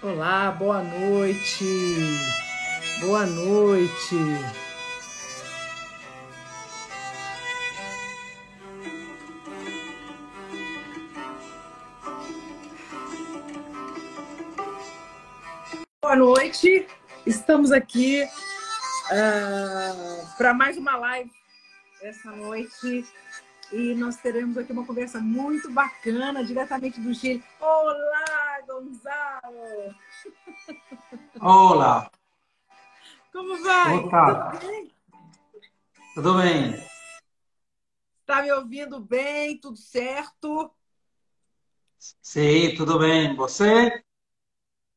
Olá, boa noite. Boa noite. Boa noite. Estamos aqui uh, para mais uma live essa noite e nós teremos aqui uma conversa muito bacana, diretamente do Chile. Olá, Gonzalo! Olá! Como vai? Opa. Tudo bem? Tudo bem. Está me ouvindo bem? Tudo certo? Sim, tudo bem. Você?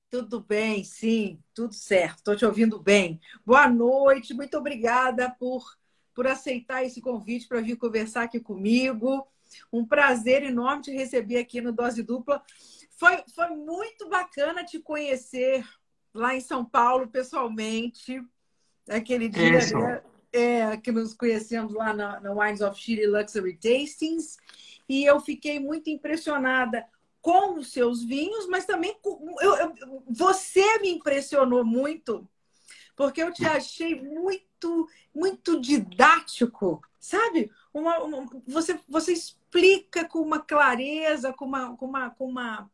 Tudo bem, sim, tudo certo. Estou te ouvindo bem. Boa noite, muito obrigada por por aceitar esse convite para vir conversar aqui comigo. Um prazer enorme te receber aqui no Dose Dupla. Foi, foi muito bacana te conhecer lá em São Paulo, pessoalmente. Aquele dia né? é, que nos conhecemos lá na, na Wines of Chile Luxury Tastings. E eu fiquei muito impressionada com os seus vinhos, mas também com, eu, eu, você me impressionou muito porque eu te achei muito, muito didático, sabe? Uma, uma, você, você explica com uma clareza, com uma, com uma, com uma,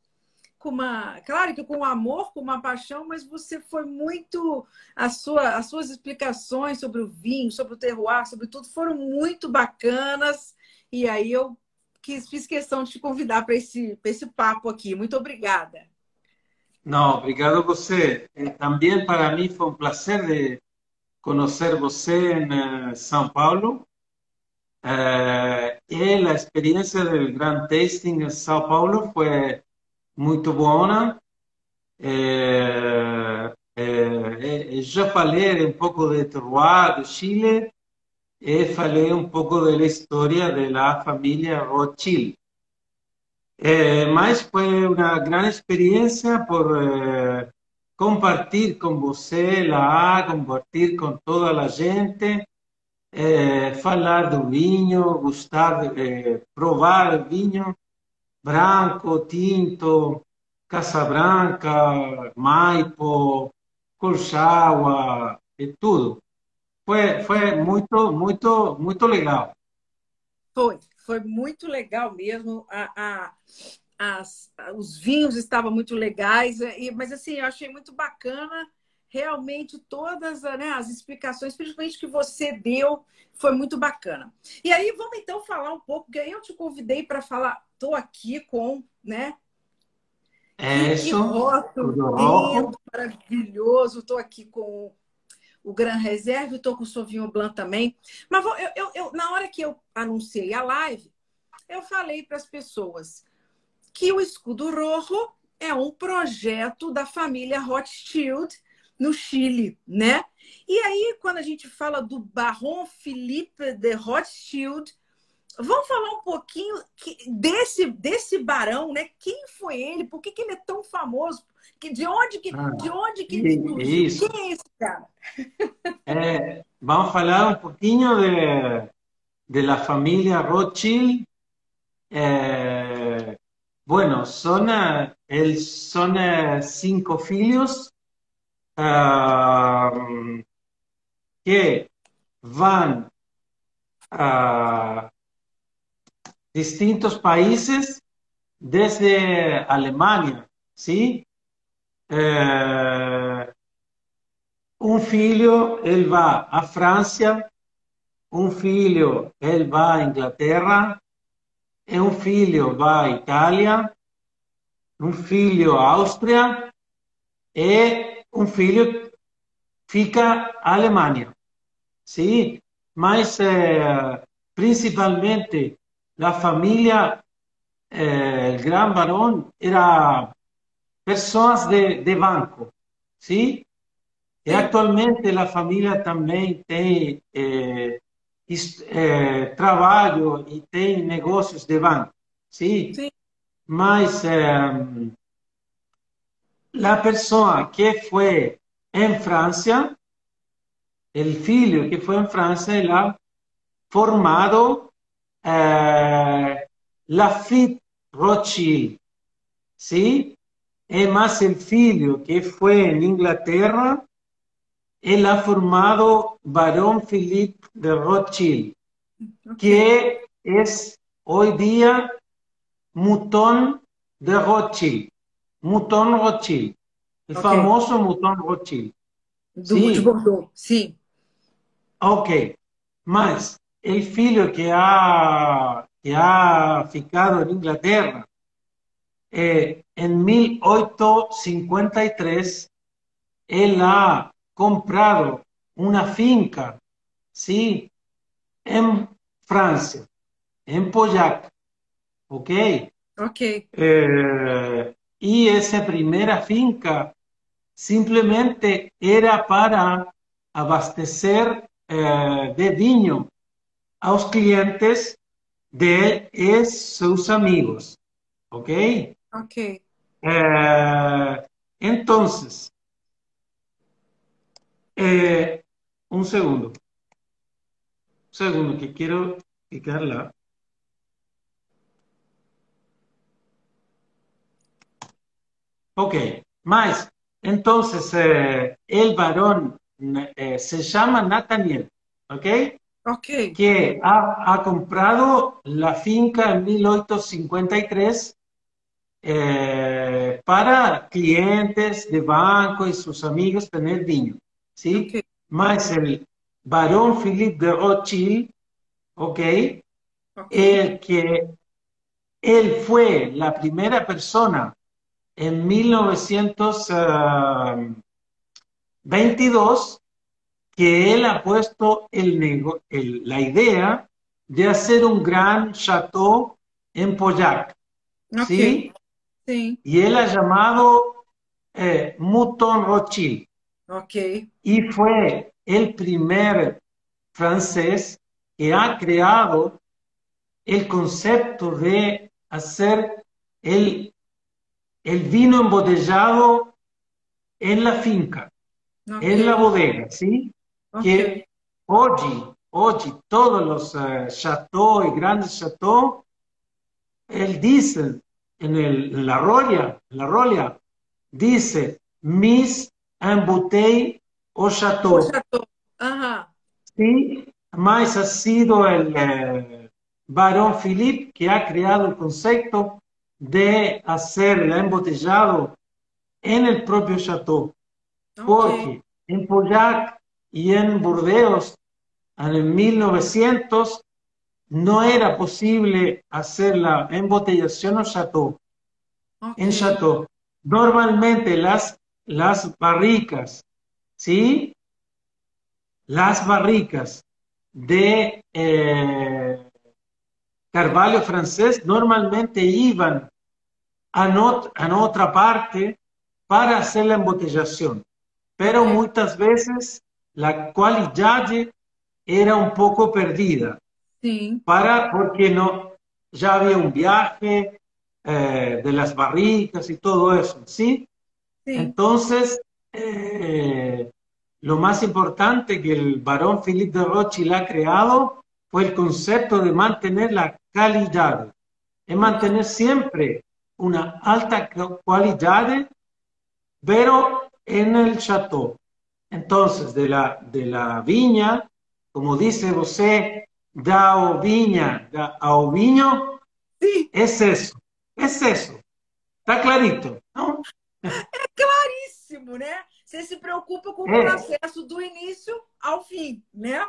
com uma, claro que com amor, com uma paixão, mas você foi muito a sua, as suas explicações sobre o vinho, sobre o terroir, sobre tudo foram muito bacanas. E aí eu quis, fiz questão de te convidar para esse, esse papo aqui. Muito obrigada. No, obrigado você. Eh, también para mí fue un placer de conocer você en eh, São Paulo. Eh, y la experiencia del Grand Tasting en São Paulo fue muy buena. yo falei un poco de Terroir, de Chile, y falei de la historia de la familia Rothschild. É, mas foi uma grande experiência por é, compartilhar com você lá, compartilhar com toda a gente, é, falar do vinho, gostar, de, provar vinho branco, tinto, Casabranca, Maipo, Colchagua, e tudo. Foi, foi muito, muito, muito legal. Foi foi muito legal mesmo. A, a, as, os vinhos estavam muito legais, mas assim, eu achei muito bacana realmente todas né, as explicações, principalmente que você deu, foi muito bacana. E aí vamos então falar um pouco, que aí eu te convidei para falar, estou aqui com, né? É. Que rótulo maravilhoso, estou aqui com o Gran Reserve, estou com o Sauvignon Blanc também. Mas vou, eu, eu, eu, na hora que eu anunciei a live, eu falei para as pessoas que o Escudo Rojo é um projeto da família Rothschild no Chile, né? E aí, quando a gente fala do Baron Philippe de Rothschild, vamos falar um pouquinho desse, desse barão, né? Quem foi ele? Por que, que ele é tão famoso? Que, de onde que, ah, de onde que ele surgiu? Quem é esse cara? É, vamos falar um pouquinho de, de la familia Rothschild. Eh, bueno, son, el, son cinco filhos que van a distintos países desde Alemania, ¿sí? Eh, un filho, ele va a Francia, un filho, ele va a Inglaterra, e un filho va a Itália, un filho a Áustria e un filho fica a Alemanha. Sim, mas eh, principalmente a família, eh, o Gran Barón, era pessoas de, de banco, sim? E atualmente a família também tem eh, é, trabalho e tem negócios de banco, sim? sim. Mas la persona que fue en Francia, el hijo que fue en Francia, él ha formado eh, Lafitte Rothschild, ¿sí? Es más, el hijo que fue en Inglaterra, él ha formado Barón Philippe de Rothschild, que es hoy día Mutón de Rothschild. Mutón Rothschild. El famoso Mutón Rothschild. sí. sí. Ok. Más, el filho que ha, que ha ficado en Inglaterra, eh, en 1853, él ha comprado una finca, ¿sí? En Francia, en Poyac, ¿ok? Ok. Eh, y esa primera finca simplemente era para abastecer eh, de vino a los clientes de sus amigos. ¿Ok? Ok. Eh, entonces, eh, un segundo. Un segundo, que quiero explicarla. Ok, más. Entonces, eh, el varón se llama Nathaniel, ¿ok? Ok. Que ha, ha comprado la finca en 1853 eh, para clientes de banco y sus amigos tener vino, ¿sí? Okay. Más el varón Philippe de Rothschild, ¿ok? okay. El que él fue la primera persona en 1922 que él ha puesto el, el, la idea de hacer un gran chateau en Poyac. Okay. ¿sí? Sí. Y él ha llamado eh, Mouton Rothschild. Ok. Y fue el primer francés que ha creado el concepto de hacer el, el vino embotellado en la finca, okay. en la bodega, ¿sí? Okay. Que hoy, hoy todos los uh, chateaux y grandes chateaux, él dice en, el, en la roya, la roya, dice mis en bouteille au chateau. O chateau. Ajá. Sí, más ha sido el eh, varón Philippe que ha creado el concepto de hacer el embotellado en el propio chateau. Okay. Porque en Pollac y en Burdeos, en 1900, no era posible hacer la embotellación en chateau. Okay. En chateau. Normalmente las, las barricas, ¿sí? Las barricas de eh, Carvalho francés normalmente iban a, not, a otra parte para hacer la embotellación, pero muchas veces la calidad era un poco perdida Sim. para porque no ya había un viaje eh, de las barricas y todo eso, ¿sí? Entonces, eh, lo más importante que el varón Philippe de Rothschild ha creado fue el concepto de mantener la calidad, de mantener siempre una alta calidad, pero en el chateau. Entonces, de la, de la viña, como dice José, da o viña, da ao vinho, Sim. es eso, es eso. Está clarito, ¿no? É claríssimo, né? Você se preocupa com o processo do início ao fim, né?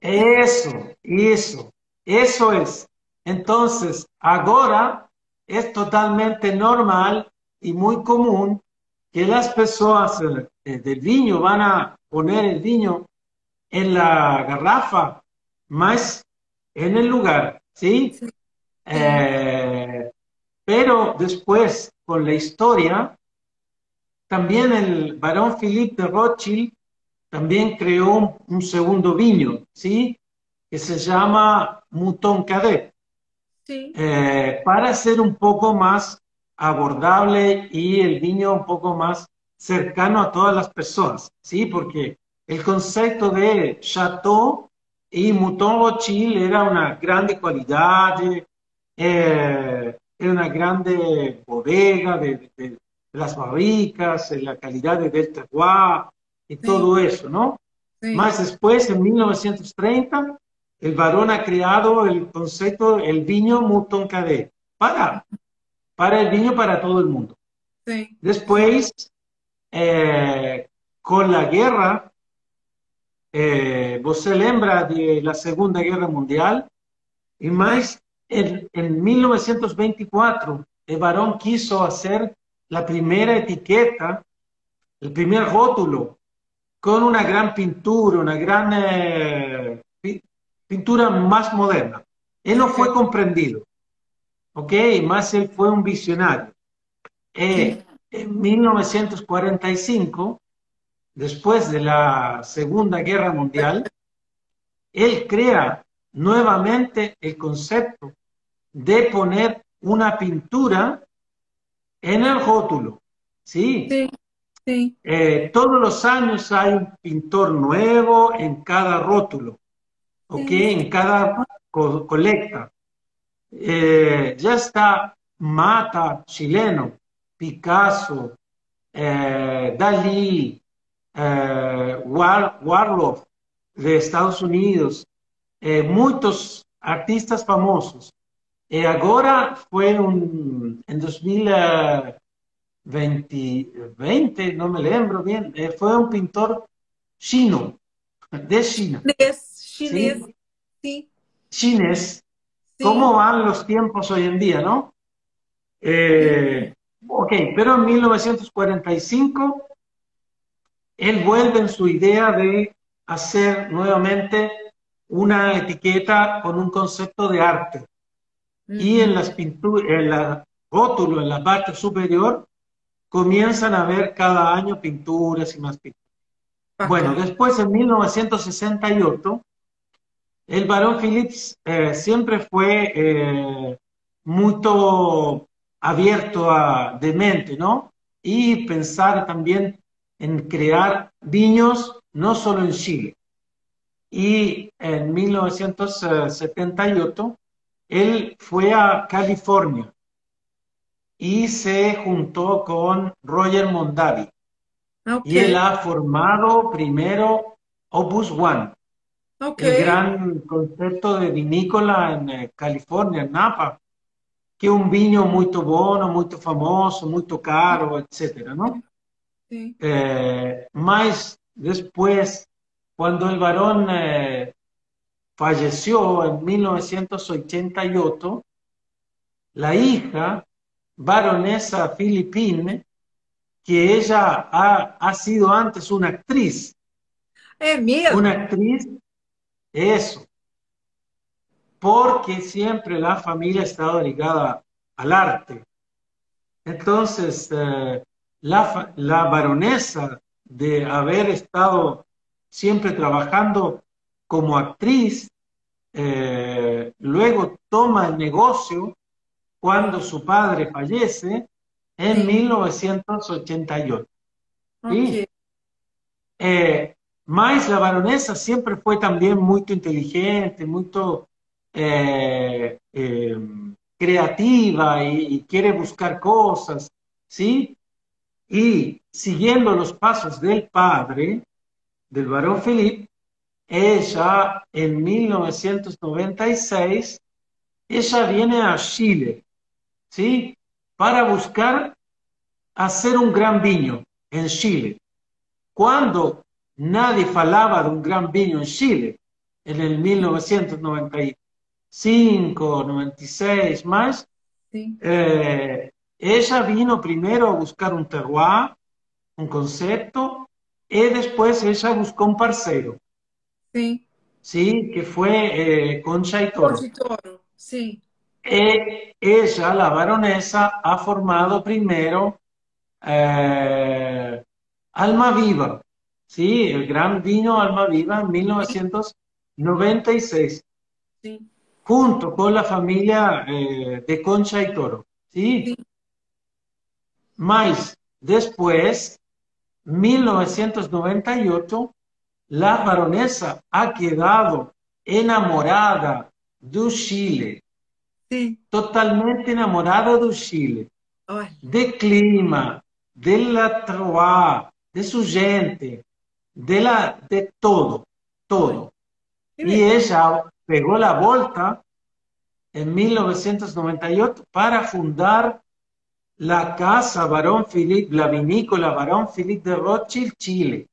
Eso, eso, eso es. Entonces, ahora es totalmente normal y muy común que las personas eh, del viño van a poner el vino en la garrafa, más en el lugar, ¿sí? Sí. Eh, pero después, con la historia, también el varón Philippe de Rothschild también creó un, un segundo viño, ¿sí? Que se llama Mouton Cadet, Sim. eh, para ser un poco más abordable y el viño un poco más cercano a todas las personas, ¿sí? Porque el concepto de chateau y Mouton Rothschild era una grande calidad, eh, era una grande bodega de, de- de las barricas, la calidad del terroir y todo eso, ¿no? Más después, en 1930, el varón ha creado el concepto el viño Mouton Cadet para, para el viño para todo el mundo. Después, eh, con la guerra, eh, se lembra de la Segunda Guerra Mundial, y más en, en 1924, el varón quiso hacer la primera etiqueta, el primer rótulo, con una gran pintura, una gran eh, pintura más moderna. Él no fue comprendido, ¿ok? Más él fue un visionario. Eh, en 1945, después de la Segunda Guerra Mundial, él crea nuevamente el concepto de poner una pintura en el rótulo. Sí. sí, eh, todos los años hay un pintor nuevo en cada rótulo, ¿ok? En cada colecta. Eh, ya está Mata, chileno, Picasso, eh, Dalí, Warlock de Estados Unidos, muchos artistas famosos. Y ahora fue un, en 2020, no me lembro bien, eh, fue un pintor chino, de China. Sí. Chinés. ¿Cómo van los tiempos hoy en día, no? Eh, ok, pero en 1945 él vuelve en su idea de hacer nuevamente una etiqueta con un concepto de arte. Y en las pinturas, en la en la parte superior, comienzan a ver cada año pinturas y más pinturas. Bueno, después en 1968, el barón Phillips eh, siempre fue eh, muy abierto a, de mente, ¿no? Y pensar también en crear viños no solo en Chile. Y en 1978 él fue a California y se juntó con Roger Mondavi. Y él ha formado primero Opus One, el gran concepto de vinícola en eh, California, en Napa, que es un vino muy bueno, muy famoso, muy caro, etc. ¿no? Eh, más después, cuando el varón eh, falleció en 1988, la hija, baronesa Filipine, que ella ha, sido antes una actriz. Es mía. Una actriz, eso. Porque siempre la familia ha estado ligada al arte. Entonces, eh, la, la baronesa de haber estado siempre trabajando como actriz, eh, luego toma el negocio cuando su padre fallece en 1988. Eh, más la baronesa siempre fue también muy inteligente, muy eh, creativa y, y, quiere buscar cosas, ¿sí? Y siguiendo los pasos del padre, del varón Felipe, ella en 1996, ella viene a Chile, ¿sí? Para buscar hacer un gran vino en Chile. Cuando nadie falaba de un gran vino en Chile, en el 1995, 96 más, eh, ella vino primero a buscar un terroir, un concepto, y después ella buscó un parcero. Sí. Sí, que fue eh, Concha y Toro. sí. E ella, la baronesa, ha formado primero eh, Alma Viva, sí, el gran vino Alma Viva en 1996, sí. junto con la familia eh, de Concha y Toro, ¿sí? sí. Más después, 1998, la baronesa ha quedado enamorada de Chile. Totalmente enamorada de Chile. De clima, la Troá, de su gente, de, la, de todo, todo. Y ella pegó la vuelta en 1998 para fundar la casa Barón Philippe, la vinícola Barón Philippe de Rothschild, Chile,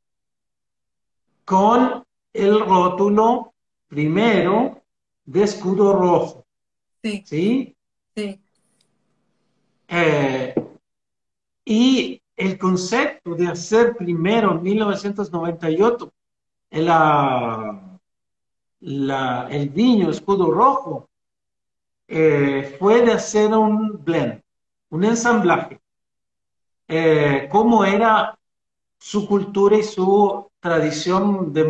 con el rótulo primero de escudo rojo. Sí. ¿Sí? Sí. Eh, y el concepto de hacer primero en 1998 la, la, el viño escudo rojo eh, fue de hacer un blend, un ensamblaje, eh, como era su cultura y su tradición de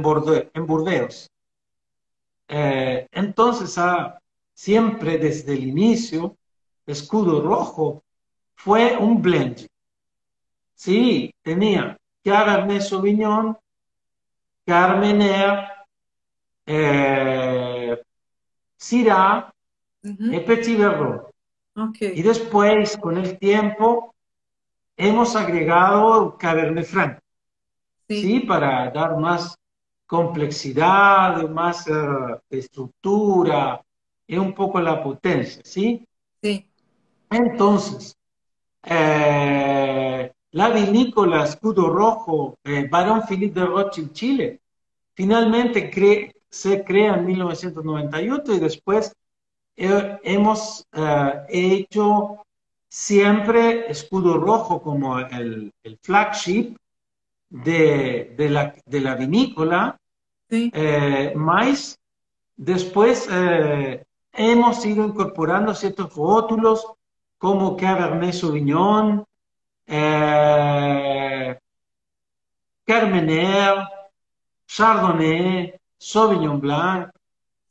en, Burdeos. Eh, entonces, ah, siempre desde el inicio, escudo rojo fue un blend. Sí, tenía Cabernet Sauvignon, Carmener, eh, Syrah y Petit Verdot. Y después, con el tiempo, hemos agregado Cabernet Franc. Sí. Para dar más complejidad, más uh, estructura y un poco la potencia, ¿sí? Sí. Entonces, eh, la vinícola Escudo Rojo, eh, Barón Philippe de Rothschild, Chile, finalmente cre se crea en 1998 y después eh, hemos hecho siempre Escudo Rojo como el, el flagship de, de, la, de, la, vinícola, sí. más después hemos ido incorporando ciertos rótulos como Cabernet Sauvignon, eh, Carmener, Chardonnay, Sauvignon Blanc.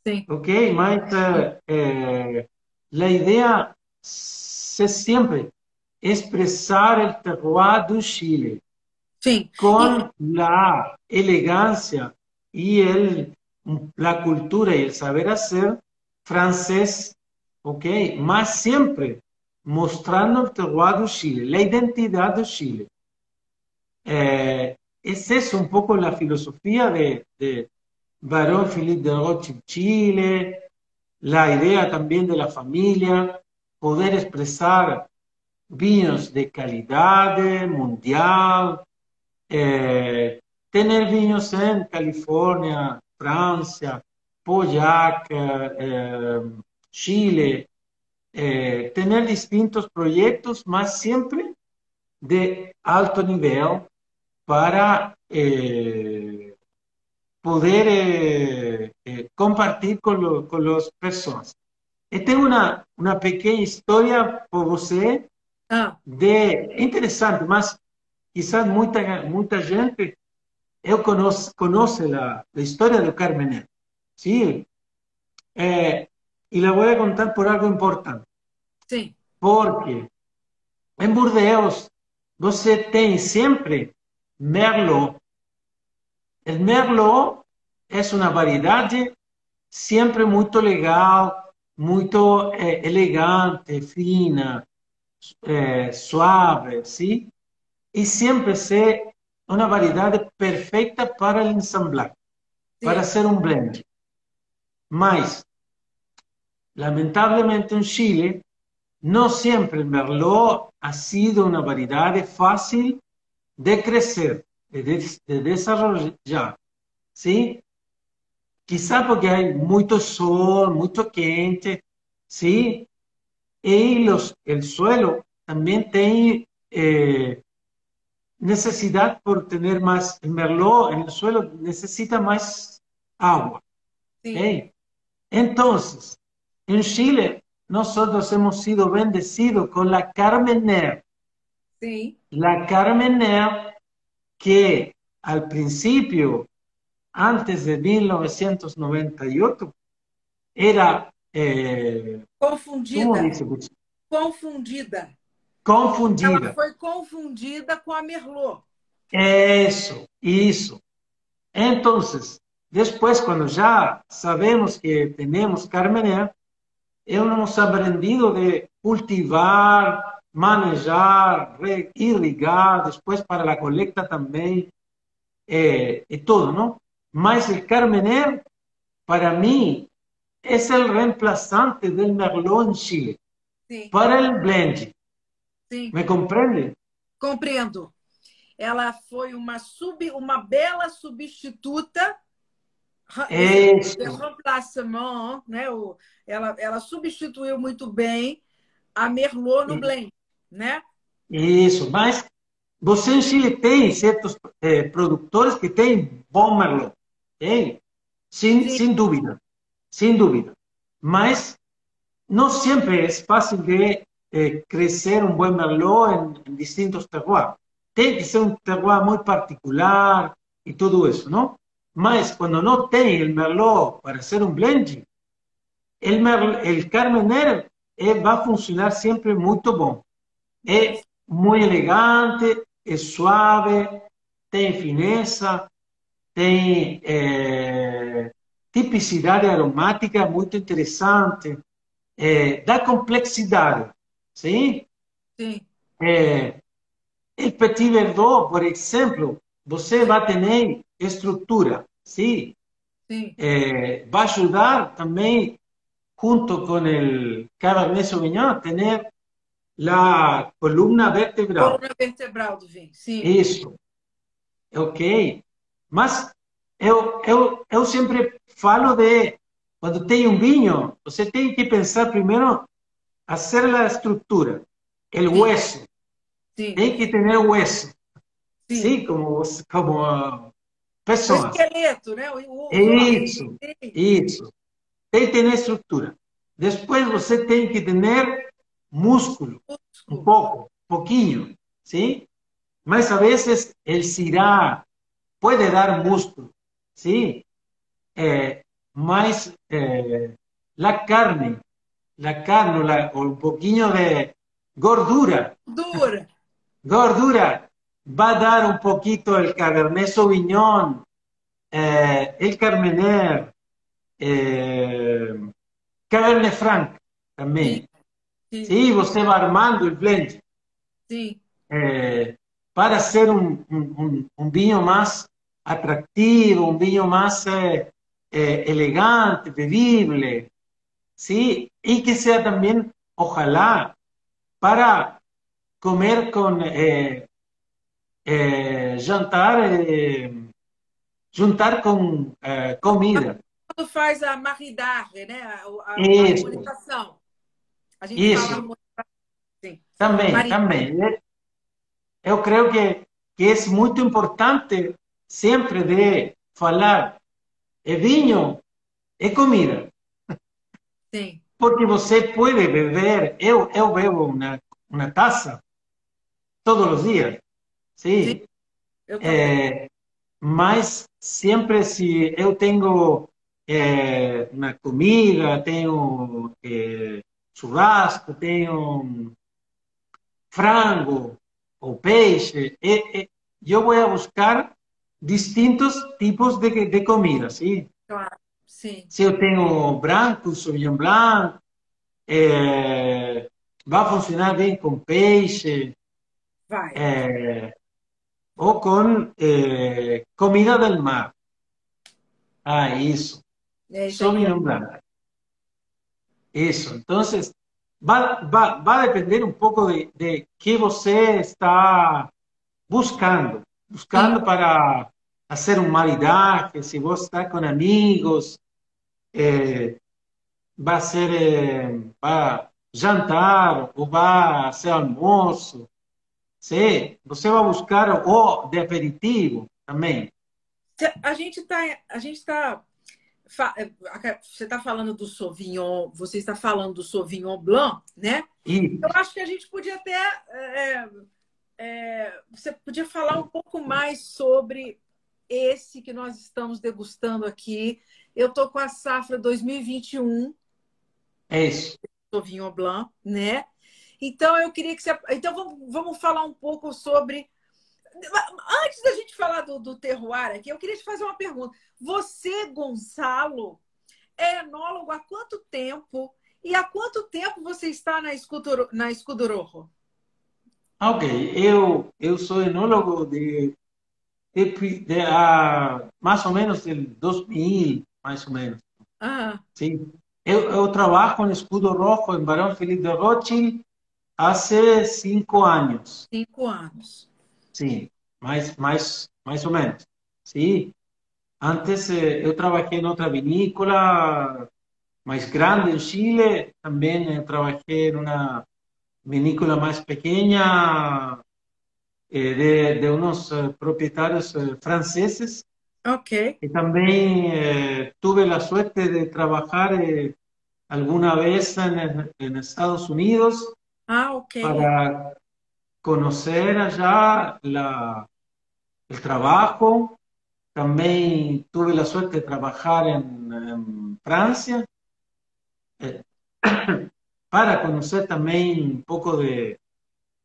Sí. Ok, más eh, la idea es siempre expresar el terroir del Chile sí. con la elegancia y el, la cultura y el saber hacer francés, ok, más siempre mostrando el terroir del Chile, la identidad del Chile. Eh, es un poco la filosofía de, de Barón Philippe de Rothschild Chile, la idea también de la familia, poder expresar vinos de calidad mundial, eh, tener vinos en California, Francia, Poyac, eh, Chile, eh, tener distintos proyectos, más siempre de alto nivel para eh, poder eh, eh compartir con, lo, con las personas. Y tengo una, una pequeña historia por usted ah. de interesante, mas quizás mucha, mucha gente eu conoce, conoce la, la historia de Carmen ¿sí? Eh, y la voy a contar por algo importante. Sí. Porque en Burdeos você tem sempre Merlot. El Merlot es una variedade siempre muito legal, muito eh, elegante, fina, eh, suave, ¿sí? Y siempre se una variedade perfecta para el ensamblar, sí. para hacer un blend. Mas, lamentablemente en Chile, no siempre el Merlot ha sido una variedad fácil de crecer, de, de desarrollar, ¿sí? Quizá porque hay mucho sol, mucho quente, ¿sí? Y los, el suelo también tiene eh, necesidad por tener más, el Merlot en el suelo necesita más agua. Sí. Entonces, en Chile nosotros hemos sido bendecidos con la Carmener. Sí. La Carmener que al principio, antes de 1998, era... Eh, confundida. Confundida. Confundida. Ela foi confundida com a Merlot. Eso, isso. Entonces, después, cuando ya sabemos que tenemos Carmener, hemos aprendido de cultivar, manejar, irrigar, depois para a coleta também, é, e tudo, não? Mas o Carmener, para mim, é o reemplazante do Merlot em Chile Sim. para o blend. Sim. Me compreende? Compreendo. Ela foi uma, sub, uma bela substituta isso. remplacement, né? Ela, ela substituiu muito bem a Merlot no blend, né? Isso, mas você em Chile tem certos é, produtores que têm bom Merlot, tem? Sem, sem dúvida, sem dúvida. Mas não sempre é fácil de é, crescer um bom Merlot em, em distintos terroirs. Tem que ser um terroir muito particular e tudo isso, não? Mas quando não tem o Merlot para ser um blend, o el Carmener é, vai funcionar sempre muito bom. É muito elegante, é suave, tem fineza, tem é, tipicidade aromática muito interessante, é, dá complexidade, sim? Sim. É, o Petit Verdot, por exemplo, você vai ter estrutura, sim? Sim. É, vai ajudar também, junto com o Cabernet Sauvignon, a ter a coluna vertebral. Coluna vertebral do vinho, sim. Isso. Ok. Mas eu, eu, eu sempre falo de quando tem um vinho, você tem que pensar primeiro fazer a estrutura, o hueso. Sim. Tem que ter o hueso. Sim, Sim como, como pessoas. O esqueleto, né? O, isso, isso. Tem que ter estrutura. Depois você tem que ter músculo, um pouco, um pouquinho, sim? Mas a vezes el cirá pode dar músculo, sim? Eh, mas eh, la carne, la carne, la, un pouquinho de gordura. Dura. Gordura va a dar un poquito el Cabernet Sauvignon, eh, el Carmener, eh, Cabernet Franc también. Sí, sí. va armando el blend. Sí. Eh, para hacer un, vino más atractivo, un vino más eh, eh, elegante, bebible, ¿sí? Y que sea también, ojalá, para comer con é, jantar, é, juntar com é, comida. Quando faz a maridagem, né? a, a, harmonização. A gente Isso. fala Sim. Também, também. Eu creio que, que é muito importante sempre de falar é vinho, é comida. Sim. Porque você pode beber, eu, eu bebo uma, uma taça todos os dias. Sim. Sim. É, mas sempre se eu tenho é, uma comida, tenho é, churrasco, tenho frango ou peixe. Eu vou buscar distintos tipos de, de comida, sim? Claro, sim. Se eu tenho branco, Sauvignon Blanc, é, vai funcionar bem com peixe. Vai. É, ou com é, comida del mar. Ah, isso. É, Sauvignon Blanc. Isso. Então, vai, vai, vai depender um pouco de, de que você está buscando. Buscando Sim. para fazer um maridaje, se você está com amigos, é, vai ser é, vai jantar ou vai ser almoço. Sim, você vai buscar o de aperitivo também. A gente está a gente está você está falando do Sauvignon, você está falando do Sauvignon Blanc, né? Isso. Eu acho que a gente podia até. É, é, você podia falar um pouco mais sobre esse que nós estamos degustando aqui. Eu estou com a safra 2021. É isso. Sauvignon Blanc, né? Então eu queria que você. Então vamos, vamos falar um pouco sobre Antes da gente falar do, do terroir aqui, eu queria te fazer uma pergunta. Você, Gonçalo, é enólogo há quanto tempo? E há quanto tempo você está na, escudero, na Escudorojo? Ok, eu, eu sou enólogo de, de, de ah, mais ou menos de 2000, mais ou menos. Ah, Sim. Eu, eu trabalho com escudo rojo em Barão Felipe de Rothschild Hace cinco años. Cinco años. Sí, mais, mais, mais ou menos. Sí. Antes eh, yo trabajé en otra vinícola más grande en Chile. También eh, trabajé en una vinícola más pequeña eh, de, unos propietarios franceses. Ok. Y también tuve la suerte de trabajar alguna vez en Estados Unidos Ah, ok. para conocer allá la, el trabajo. También tuve la suerte de trabajar en, en Francia eh, para conocer también un poco de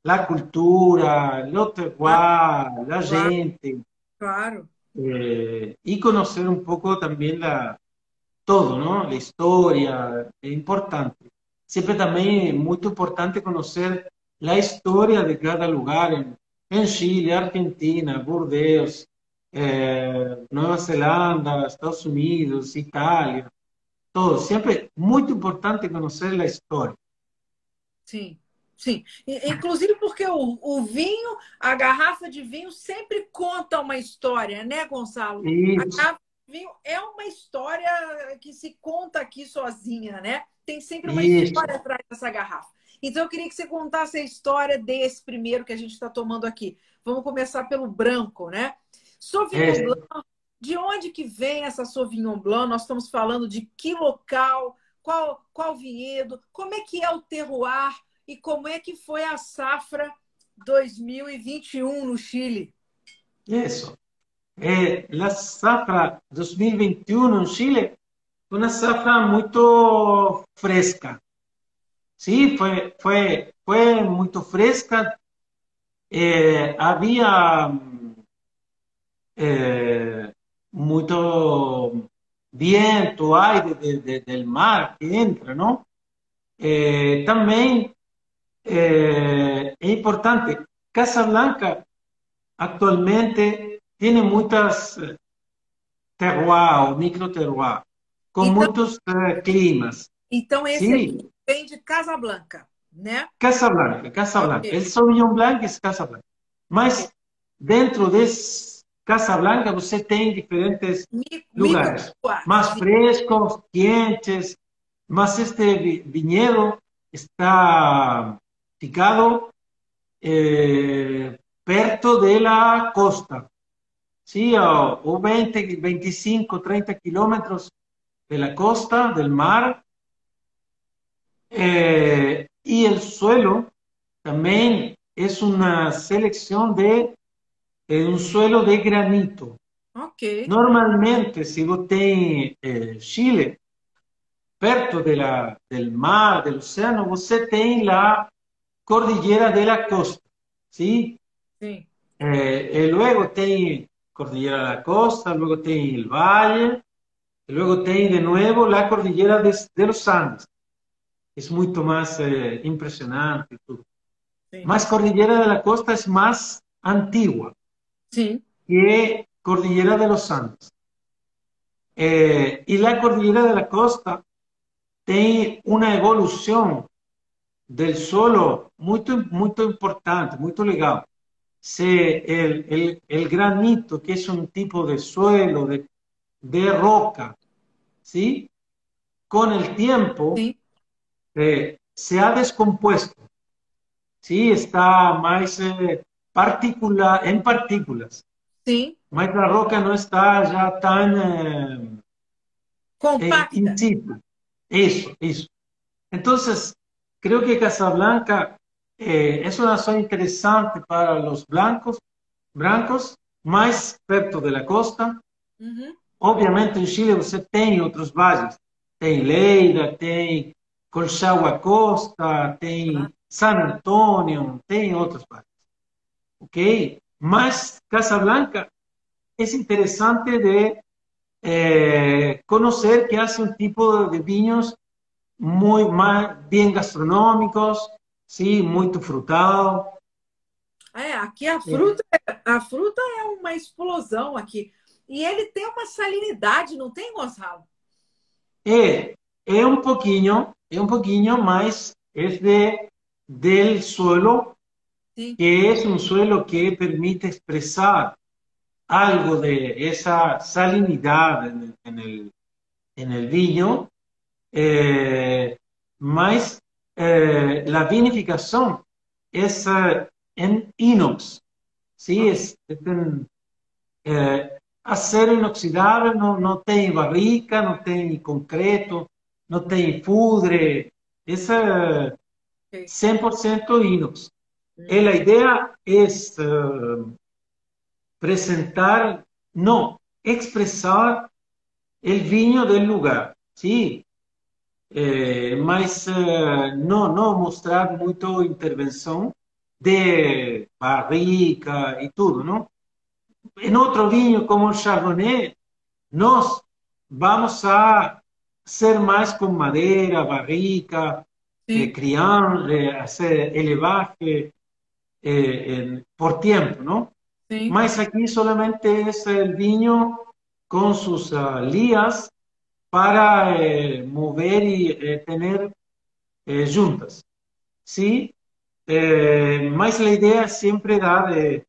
la cultura, lo terroir, la Claro. gente. Claro. eh, y conocer un poco también la, todo, ¿no? La historia, es importante. Siempre también es muy importante conocer la historia de cada lugar en, en Chile, Argentina, Burdeos, eh, Nueva Zelanda, Estados Unidos, Italia, todo. Siempre muy importante conocer la historia. Sim, sim. Inclusive porque o, o vinho, a garrafa de vinho sempre conta uma história, né, Gonçalo? A Isso, garrafa de vinho é uma história que se conta aqui sozinha, né? Tem sempre uma isso. história atrás dessa garrafa. Então eu queria que você contasse a história desse primeiro que a gente está tomando aqui. Vamos começar pelo branco, né? Sauvignon É. Blanc, de onde que vem essa Sauvignon Blanc? Nós estamos falando de que local, qual, qual vinhedo, como é que é o terroir e como é que foi a safra 2021 no Chile? Eso. Eh, la zafra 2021 en Chile una safra muy fresca. sí fue foi, foi muito fresca. había mucho é, muito vento, aire del mar que entra, não? también também é, importante. Casablanca actualmente tiene muchas terroir, micro terroir. Con Então- muchos eh, climas. Então esse Sim. aqui vem de Casablanca, né? Casablanca, Casablanca. Ok. El Sauvignon Blanc es Casablanca. Mas dentro de Casablanca você tem diferentes Mi- Lugares. micro- más frescos, quentes, mas este vi- viñedo está ubicado eh, perto de la costa, ¿sí? O, o 20, 25, 30 kilómetros de la costa, del mar. Eh, y el suelo también es una selección de eh, un suelo de granito. Ok. Normalmente, se você tem eh, Chile, perto de la, del mar, del océano, você tem la cordillera de la costa, ¿sí? Sim. Eh, e luego tem cordillera de la costa, luego tem el valle, y luego tem de nuevo la cordillera de, de los Andes. Es mucho más eh, impresionante. Sim. Mas cordillera de la costa es más antigua. Sim. que Cordillera de los Andes. Eh, y la Cordillera de la Costa tiene una evolución del suelo muy, muy importante, muy legal. Se, el, el, el granito, que es un tipo de suelo, de, de roca, ¿sí? Con el tiempo eh, se ha descompuesto, ¿sí? Está más eh, particular, en partículas. Sim. Mas a roca não está já tão eh, Compacta. situ. Isso, isso. Então, creo que Casablanca eh, es una zona interesante para los blancos, brancos, mais perto de la costa. Obviamente, em Chile você tem outros valles. Tem Leida, tem Colchagua Costa, tem San Antonio, tem outros valles. Ok? Mas Casablanca é interessante de eh, conocer que hace un tipo de vinos muy más bien gastronómicos, sí, muy frutado, É, aqui a fruta, é. a fruta é uma explosão aqui. E ele tem uma salinidade, não tem, Gonçalo? É, é um pouquinho, é um pouquinho mais é de, del suelo, sí. que é um suelo que permite expressar algo de esa salinidad en, en el, en el eh, más eh, la vinificación es uh, en inox, es en, eh, acero inoxidable no não tem barrica, não tem concreto, não tem fudre, essa 100% inox. Mm. Eh, e a ideia é uh, eh, apresentar, não, expressar o vinho do lugar, sim, eh, mas uh, eh, não, não mostrar muito intervenção de barrica e tudo, não? En otro vino como el Chardonnay, nos vamos a ser más con madera, barrica, sí. eh, criar, eh, hacer elevaje eh, por tiempo, ¿no? Sí. Mas aquí solamente es el viño con sus uh, lías para eh, mover y tener juntas. ¿Sí? mas la idea siempre da de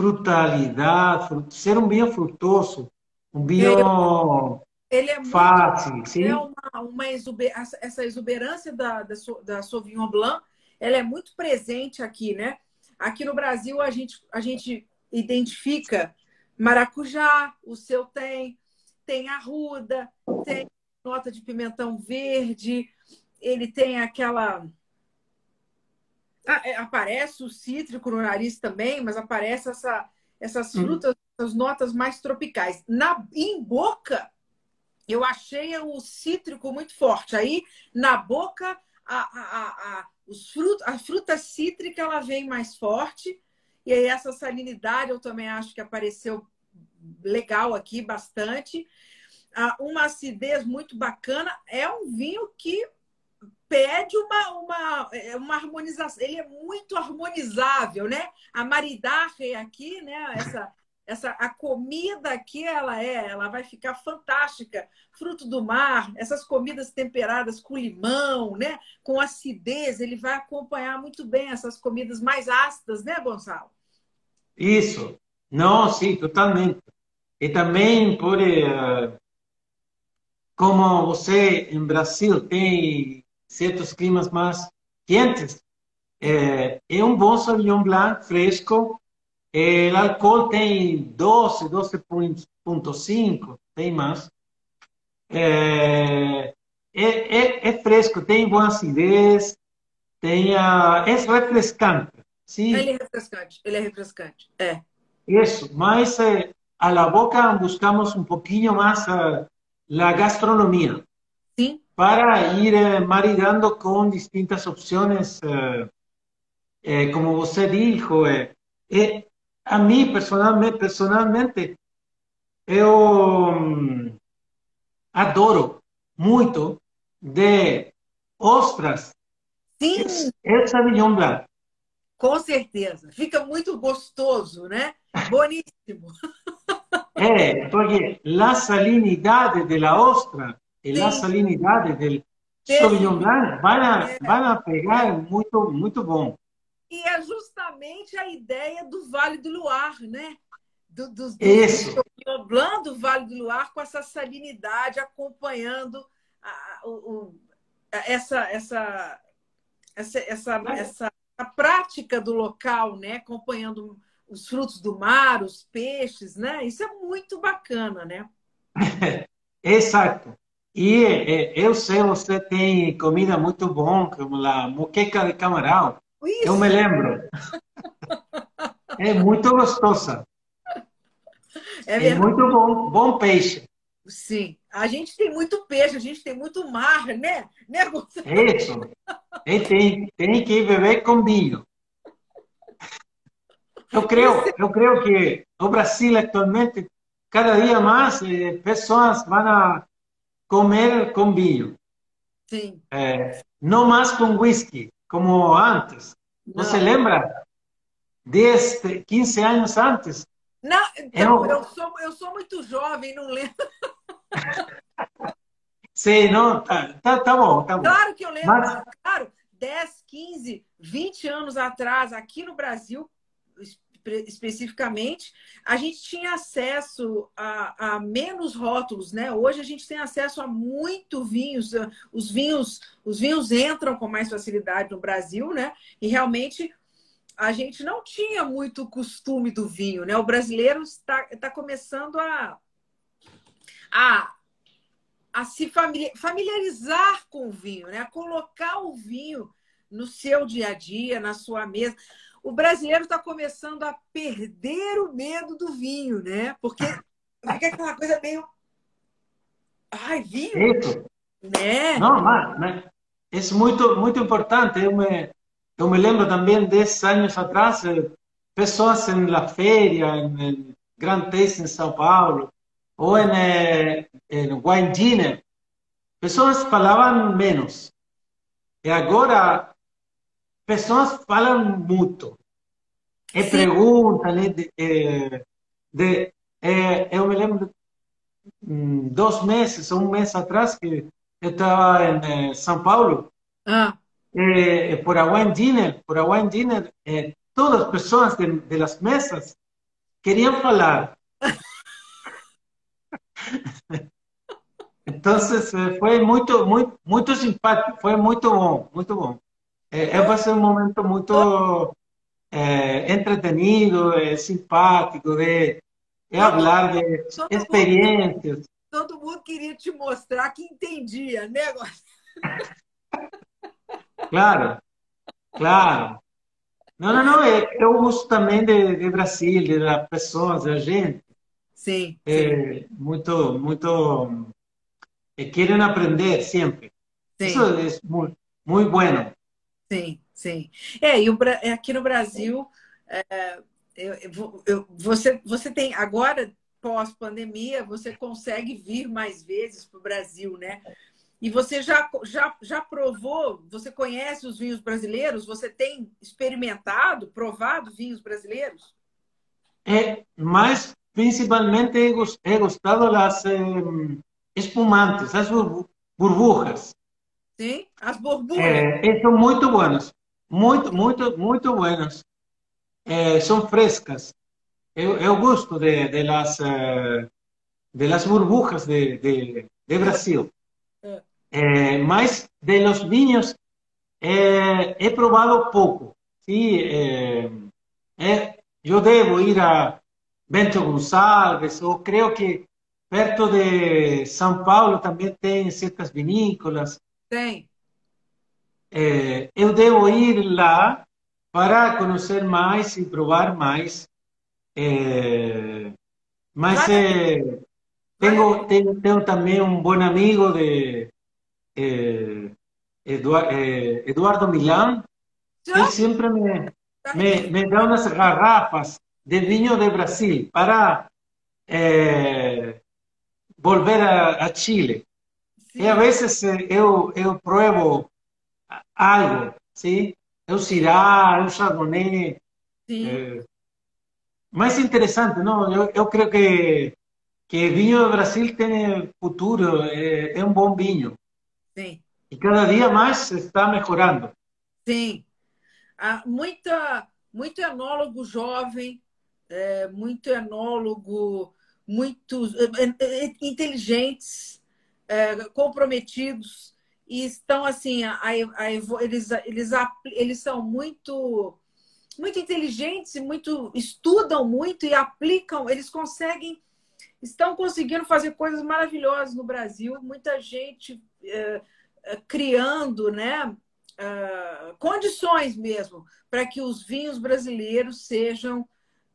frutalidad, frut ser um vinho frutoso, um vinho ele é fácil. Muito, sim? É uma, uma exuber, essa exuberância da, da, da Sauvignon Blanc, ela é muito presente aqui, né? Aqui no Brasil, a gente, a gente identifica maracujá, o seu tem, tem arruda, tem nota de pimentão verde, ele tem aquela. Ah, é, aparece o cítrico no nariz também, mas aparece essa, essas hum. frutas, hum. essas notas mais tropicais. Na, em boca, eu achei o cítrico muito forte. Aí, na boca, a, a, a, os frutos, a fruta cítrica ela vem mais forte e aí essa salinidade eu também acho que apareceu legal aqui bastante. Ah, uma acidez muito bacana. É um vinho que pede uma, uma, é, uma harmonização. Ele é muito harmonizável, né? A maridaje aqui, né? Essa, essa a comida aqui ela é, ela vai ficar fantástica. Fruto do mar, essas comidas temperadas com limão, né? Com acidez, ele vai acompanhar muito bem essas comidas mais ácidas, né, Gonçalo? Isso. Não, sim, totalmente. E também pode, uh, como você em Brasil tem certos climas mais quentes, é, é um bom Sauvignon Blanc fresco o álcool tem 12, 12.5, tem mais. É, é, é, fresco, tem boa acidez, tem a, é refrescante. Sim. Ele é refrescante, ele é refrescante, é. Isso, mas eh, a la boca buscamos um pouquinho mais a, a gastronomia. Para ir eh, maridando com distintas opções, eh, eh como você dijo, eh, a mí personalmente, personalmente eu hum, adoro muito de ostras. Sim. É Sauvignon Blanc. Com certeza. Fica muito gostoso, né? Boníssimo. É, porque a salinidade da ostra e a salinidade do Sauvignon Blanc vão a, é. vão a pegar muito, muito bom. E é justamente a ideia do Vale do Luar, né? Do, do, do Isso. Do Blanc do Vale do Luar com essa salinidade acompanhando a, o, essa, essa, essa, essa, essa a prática do local, né? Acompanhando os frutos do mar, os peixes, né? Isso é muito bacana, né? Exato. E é, eu sei, você tem comida muito bom, como a moqueca de camarão. Isso. Eu me lembro. É muito gostosa. É, é muito bom, bom peixe. Sim. A gente tem muito peixe, a gente tem muito mar, né? né Isso. E tem, tem que beber com vinho. Eu creio, eu creio que o Brasil atualmente, cada dia mais, eh, pessoas vão a comer com vinho. Sim. É, não mais com whisky como antes. Você lembra? 10, 15 anos antes. Não, então, eu, eu, sou, eu sou muito jovem, não lembro. Sim, não, tá, tá, tá bom, tá bom. Claro que eu lembro, Mas... claro, 10, 15, 20 anos atrás, aqui no Brasil, especificamente, a gente tinha acesso a, a, menos rótulos, né? Hoje a gente tem acesso a muito vinhos. Os vinhos, os vinhos entram com mais facilidade no Brasil, né? E realmente a gente não tinha muito costume do vinho, né? O brasileiro está, está começando a, a, a se familiarizar com o vinho, né? A colocar o vinho no seu dia a dia, na sua mesa. O brasileiro está começando a perder o medo do vinho, né? Porque fica aquela coisa meio. Ai, vinho! Isso. Né? Não, mas, mas é muito, muito importante. Eu me, eu me lembro também, 10 anos atrás, eh, pessoas em la feria, em Grand Taste em São Paulo, ou em, eh, em Wine Dinner, pessoas falavam menos. E agora, pessoas falam muito. E Sim. perguntam, de, de, de, eu me lembro, mm, dois meses, um mês atrás, que eu estava em eh, São Paulo, ah. Eh, por a Wine Dinner, por a Wine Dinner, eh, todas as pessoas de, de las mesas queriam falar. então eh, foi muito, muito, muito simpático, foi muito bom, muito bom. É, é vai ser um momento muito é, entretenido, é, simpático, de, de falar de experiências. Todo mundo queria te mostrar que entendia, né? Claro, claro. Não, não, não. É, eu gosto também de, de Brasil, de das pessoas, da gente. Sim. É, muito, muito. É, querem aprender sempre. Sim. Isso é muito, muito bueno. Sim, sim. É, e o, é, aqui no Brasil, é, eu, eu, você, você tem agora pós-pandemia, você consegue vir mais vezes para o Brasil, né? E você já, já, já provou, você conhece os vinhos brasileiros? Você tem experimentado, provado vinhos brasileiros? É, mas principalmente he gostado das eh, espumantes, as burbujas. Sim, as burbujas. É, são muito boas, muito, muito, muito boas. É, são frescas. Eu, eu gosto de, de, las, eh, de las burbujas de, de, de Brasil. Eh, mas de los vinhos he probado pouco. ¿sí? Eu devo ir a Bento Gonçalves, ou creio que perto de São Paulo também tem certas vinícolas. Tem. eu devo ir lá para conhecer mais e provar mais. mas tenho, tenho, tenho também um bom amigo de, eh, eh, Eduardo Milán, él siempre me, me, da unas garrafas de vino de Brasil para eh, volver a, Chile. Y a veces yo, yo pruebo algo, ¿sí? Eu Cirá, eu Chardonnay. más interesante, ¿no? Yo, creo que, que el vino de Brasil tiene futuro, es un buen vino. Sim. E cada dia mais está melhorando. Sim. Há muita, muito enólogo jovem, é, muito enólogo, muito é, é, inteligentes, é, comprometidos e estão assim, a, a, eles, eles, eles são muito muito inteligentes e muito estudam muito e aplicam, eles conseguem estão conseguindo fazer coisas maravilhosas no Brasil. Muita gente é, é, criando né, é, condições mesmo para que os vinhos brasileiros sejam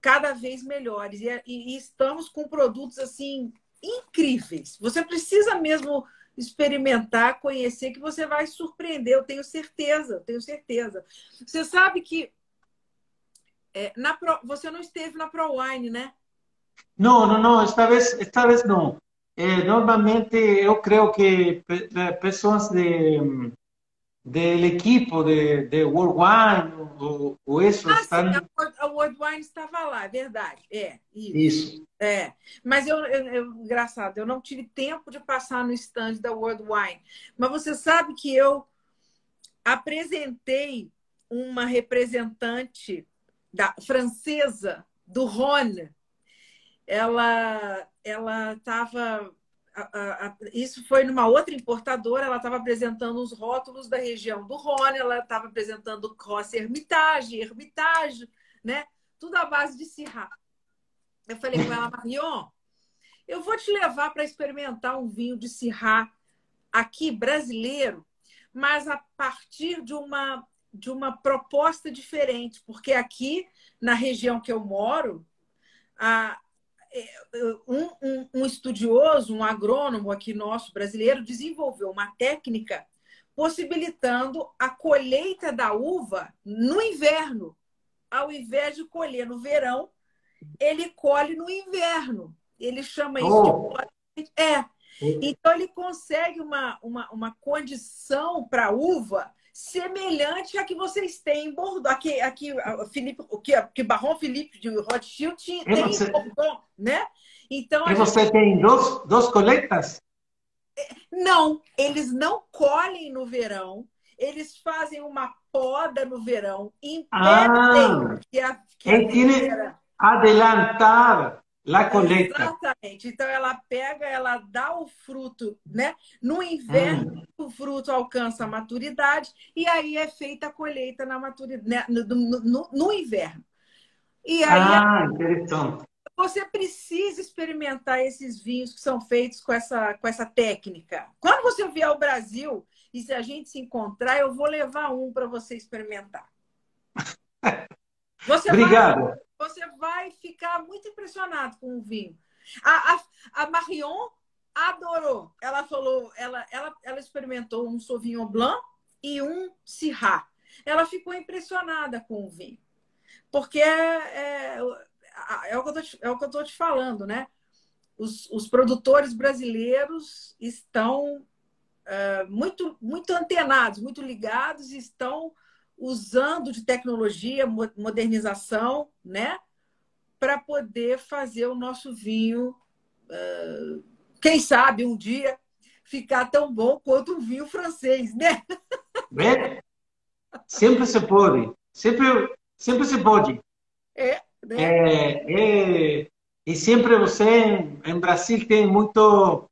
cada vez melhores. E, e, estamos com produtos assim incríveis. Você precisa mesmo experimentar, conhecer, que você vai surpreender. Eu tenho certeza, tenho certeza. Você sabe que é, na Pro, você não esteve na ProWine, né? Não, não, não. Esta vez, esta vez não. Eh, normalmente eu creio que pessoas de, del equipo de, de World Wine o, o eso ah, están... Sim, Wine estava lá, é verdade. É, isso. isso. É, mas eu, eu, eu, engraçado, eu não tive tempo de passar no stand da World Wine. Mas você sabe que eu apresentei uma representante da francesa do Rhône. Ela ela estava isso foi numa outra importadora, ela estava apresentando os rótulos da região do Rhône, ela estava apresentando Cross Hermitage, Hermitage, né? Tudo à base de Syrah. Eu falei com ela, Marion, eu vou te levar para experimentar um vinho de Syrah aqui brasileiro, mas a partir de uma de uma proposta diferente, porque aqui na região que eu moro, a, um, um, um, estudioso, um agrônomo aqui nosso brasileiro, desenvolveu uma técnica possibilitando a colheita da uva no inverno. Ao invés de colher no verão, ele colhe no inverno. Ele chama isso oh. de. É. Então, ele consegue uma, uma, uma condição para a uva semelhante à que vocês têm em Bordeaux. Aqui, aqui Felipe, o que, que Barron Felipe de Rothschild tem você... em Bordeaux, né? Então, e você gente... tem duas, duas coletas? Não, eles não colhem no verão, eles fazem uma poda no verão, impedem ah, que a, que a adelantar La colheita. Exatamente. Então ela pega, ela dá o fruto, né? No inverno hum. O fruto alcança a maturidade e aí é feita a colheita na maturidade, né? no, no, no, inverno. E aí ah, interessante. Você precisa experimentar esses vinhos que são feitos com essa, com essa técnica. Quando você vier ao Brasil e se a gente se encontrar, eu vou levar um para você experimentar. Você Obrigado. Vai você vai ficar muito impressionado com o vinho. A, a, a Marion adorou. Ela falou, ela, ela, ela experimentou um Sauvignon Blanc e um Syrah. Ela ficou impressionada com o vinho. Porque é, é, é, o, que eu tô, é o que eu estou te falando, né? Os, os produtores brasileiros estão é, muito, muito antenados, muito ligados, estão usando de tecnologia, modernização, né? Para poder fazer o nosso vinho, uh, quem sabe um dia ficar tão bom quanto um vinho francês, né? É. Sempre se pode. Sempre, sempre se pode. É, né? é, é e sempre você, em Brasil, tem muito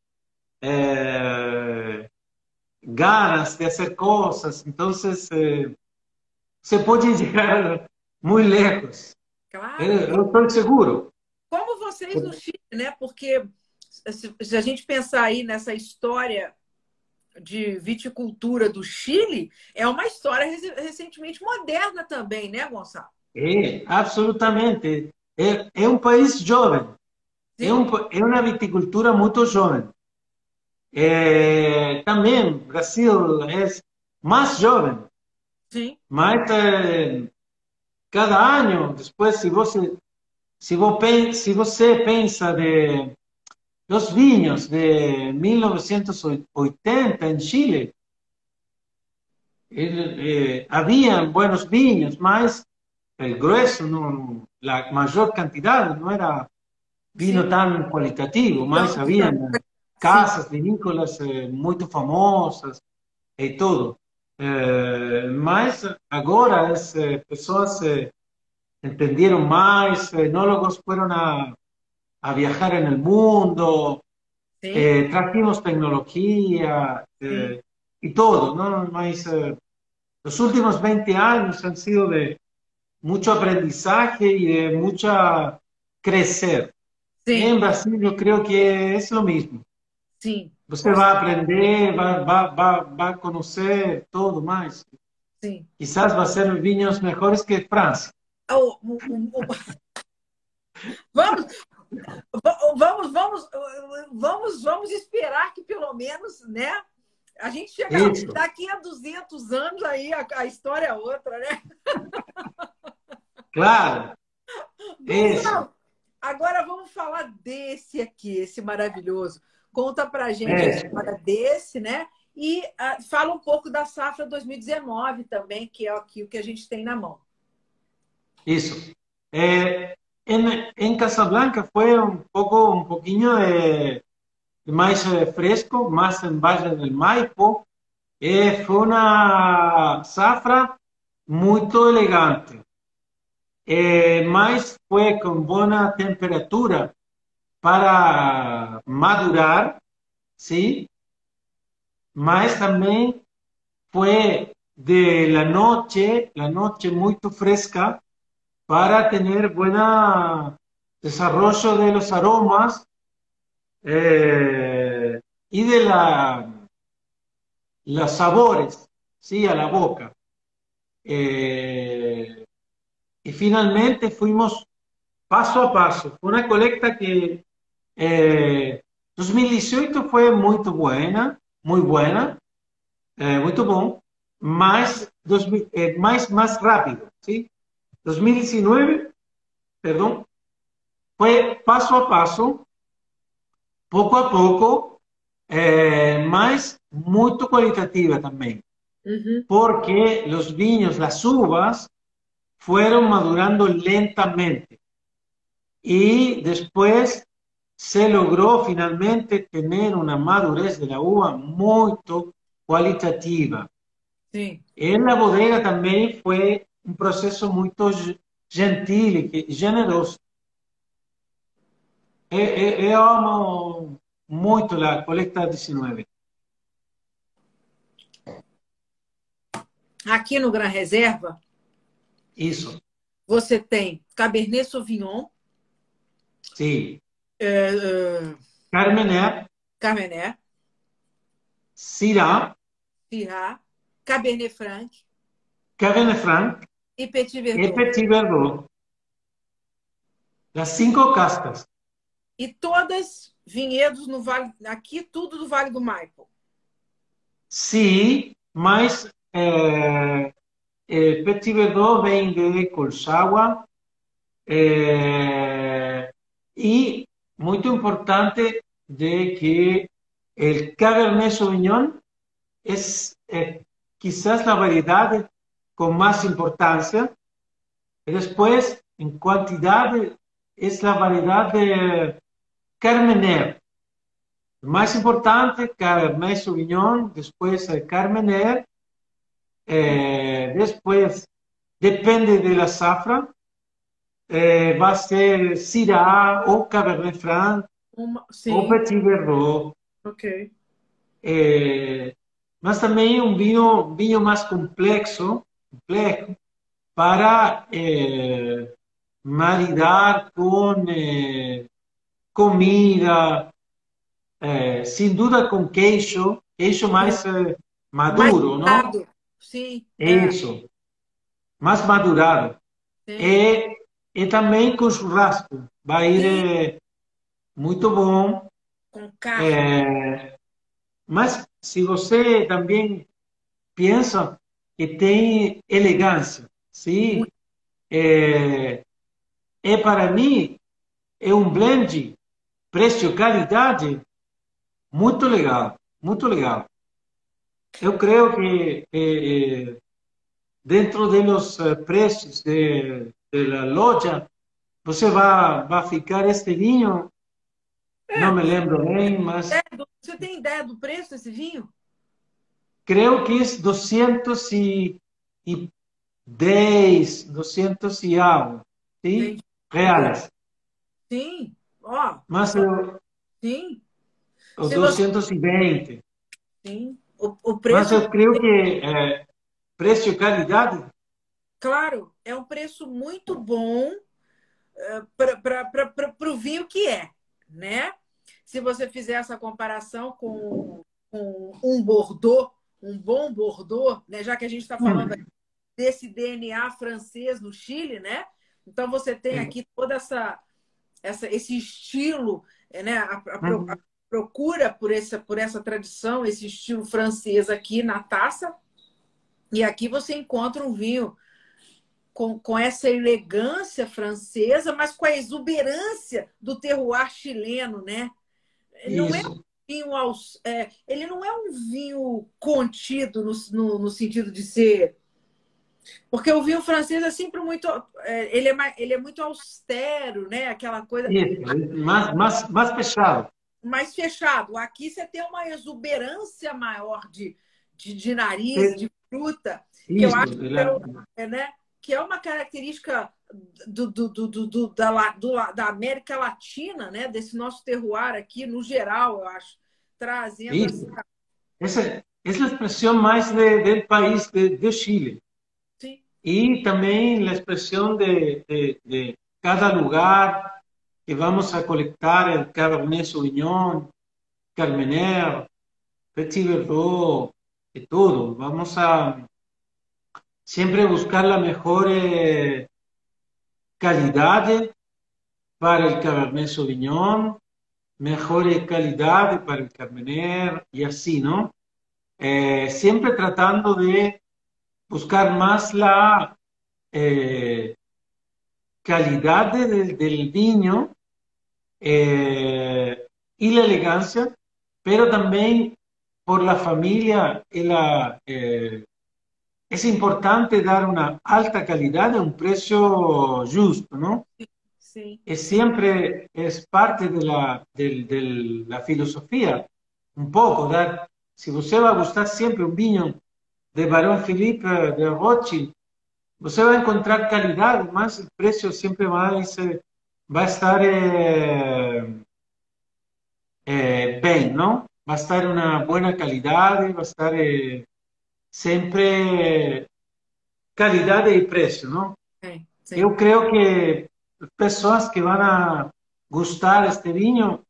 é, ganas de fazer coisas. Então, é, você pode chegar muito lejos. Claro. Eu estou seguro. Como vocês no Chile, né? Porque se a gente pensar aí nessa história de viticultura do Chile, é uma história recentemente moderna também, né, Gonçalo? É, absolutamente. É, é um país jovem. É, um, é uma viticultura muito jovem. É, também, Brasil é mais jovem. Sim. Mas é, cada ano, depois, se você, se você, se você pensa de los niños de 1980 en Chile eh, habían buenos niños, más el grueso, la mayor cantidad no era vino tan cualitativo, más no, habían casas sí. vinícolas eh, muy famosas y todo. Eh, más ahora las eh, personas entendieron más, enólogos fueron a a viajar en el mundo, ¿Sí? Eh, trajimos tecnología eh, y todo, ¿no? Mas, los últimos 20 años han sido de mucho aprendizaje y de mucha crecer. Sí. En Brasil yo creo que es lo mismo. Sí. va a aprender, va vai, vai, vai conhecer tudo mais. Sim. Quizás vai ser vinhos melhores que Francia. Oh. oh, oh, oh. Vamos, vamos, vamos, vamos, vamos esperar que pelo menos, né? A gente chega Isso. daqui a 200 anos aí a, a história é outra, né? Claro. Isso. Agora vamos falar desse aqui, esse maravilhoso. Conta para a gente é. a história desse, né? E uh, fala um pouco da safra 2019 também, que é aqui o que a gente tem na mão. Isso. Eh, en, en Casablanca fue un poco, un poquillo de, más eh, fresco, más en Valle del Maipo. Eh, fue una zafra muy elegante. Eh, mais fue con buena temperatura para madurar, ¿sí? Mas también fue de la noche, la noche muy fresca, para tener buen desarrollo de los aromas eh, y de la, los sabores, ¿sí? A la boca. Eh, y finalmente fuimos paso a paso. Fue una colecta que 2018 eh, fue muy buena, muy buena, muy bom, más rápido, ¿sí? 2019, perdón, fue paso a paso, poco a poco, eh, mas cualitativa también, Porque los viños, las uvas, fueron madurando lentamente. y después se logró finalmente tener una madurez de la uva muy cualitativa. Sim. En la bodega también fue um processo muito gentil e generoso. Eu, amo muito a coleta 19. Aqui no Gran Reserva, isso. Você tem Cabernet Sauvignon. Sim. É, é... Carmené. Carmené. Syrah. Syrah. Cabernet Franc. Cabernet Franc. E Petit Verdot. E Petit Verdot. Das cinco castas. E todas vinhedos no Vale, aqui tudo do Vale do Maipo. Sim, mas é, é, Petit Verdot vem de Colchagua é, e muito importante de que o Cabernet Sauvignon é, é quizás a variedade con más importancia. Y después, en cantidad, es la variedad de Carmener. Más importante, Cabernet Sauvignon, después Carmener, eh, después, depende de la zafra, eh, va a ser Syrah o Cabernet Franc o Petit Verdot. Ok. Eh, mas também um vinho, um vinho mais complexo, complejo para eh, maridar con eh, comida, eh, sin duda con queijo, queijo más maduro, ¿no? Sí. Eso, más madurado. Sí. E, também com churrasco. Vai ir muito bom. Com carne. mas se você também pensa que tem elegância, sim? É, é para mim é um blend preço-qualidade muito legal, muito legal. Eu creio que é, é dentro dos eh, preços de, da loja você vai, vai ficar este vinho, é, não me lembro bem, mas... Você tem ideia do preço desse vinho? Creo que es 210, 200 y algo, ¿sí? Reales. Sí, ó. Mas eu, Sim. O 220. Sim. O, o preço... Mas eu creio que é, preço e qualidade... Claro, é um preço muito bom é, para o vinho que é, né? Se você fizer essa comparação com, com um Bordeaux, um bom Bordeaux, né? já que a gente está falando hum. desse DNA francês no Chile, né? Então você tem aqui toda essa, essa esse estilo, né? A, a, uhum. a, procura por essa, por essa tradição, esse estilo francês aqui na taça. E aqui você encontra um vinho com, com essa elegância francesa, mas com a exuberância do terroir chileno, né? Não é Isso. É vinho aos, é, ele não é um vinho contido no, no, no, sentido de ser Porque o vinho francês é sempre muito. É, ele, é, ele é muito austero, né? Aquela coisa. Mais, mais, mais fechado. Mais fechado. Aqui você tem uma exuberância maior de, de, de nariz, de fruta. Isso, que eu acho que é, né? que é uma característica do, do, do, do, da, do, da América Latina, né? desse nosso terroir aqui, no geral, eu acho, trazendo Isso. essa. Essa, essa é a expressão mais de, do país de, de Chile. Sim. E também a expressão de, de, de cada lugar que vamos a colectar el Cabernet Sauvignon, Carmener, Petit Verdot, de todo. Vamos a siempre buscar la mejor eh, calidad para el Cabernet Sauvignon, mejor calidad para el Carmener y así, ¿no? Siempre tratando de buscar más la eh, calidad del, vino y la elegancia, pero también por la familia y la es importante dar una alta calidad a un precio justo, ¿no? Sí. Es siempre es parte de la, de, de la filosofía, un poco, dar, si usted va a gustar siempre un vino de Barón Felipe de Rothschild, usted va a encontrar calidad, más el precio siempre va a, va a estar eh, eh, bien, ¿no? Va a estar una buena calidad, va a estar... Eh, sempre qualidade e preço, não? Sim, sim. Eu creio que pessoas que vão gostar deste vinho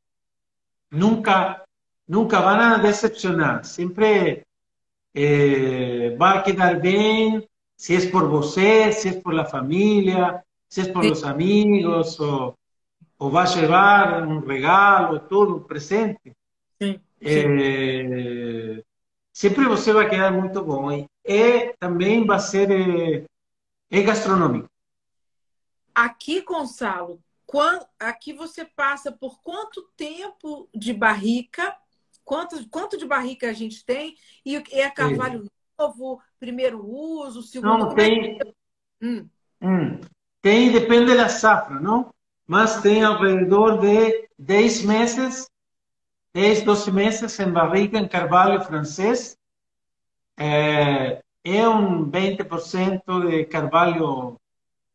nunca nunca vão decepcionar. Sempre eh, vai quedar bem, se é por você, se é por la família, se é por os amigos, ou, ou vai levar um regalo, tudo, um presente. Sim, sim. Eh, sempre você vai quedar muito bom. E, e também vai ser é, é gastronômico. Aqui, Gonçalo, quando, aqui você passa por quanto tempo de barrica? Quanto, quanto de barrica a gente tem? E é carvalho novo, primeiro uso, segundo... Não, tem... Hum. Hum. Tem, depende da safra, não? Mas tem ao redor de 10 meses 10, 12 meses en barriga, en carvalho francés. Eh, es un 20% de carvalho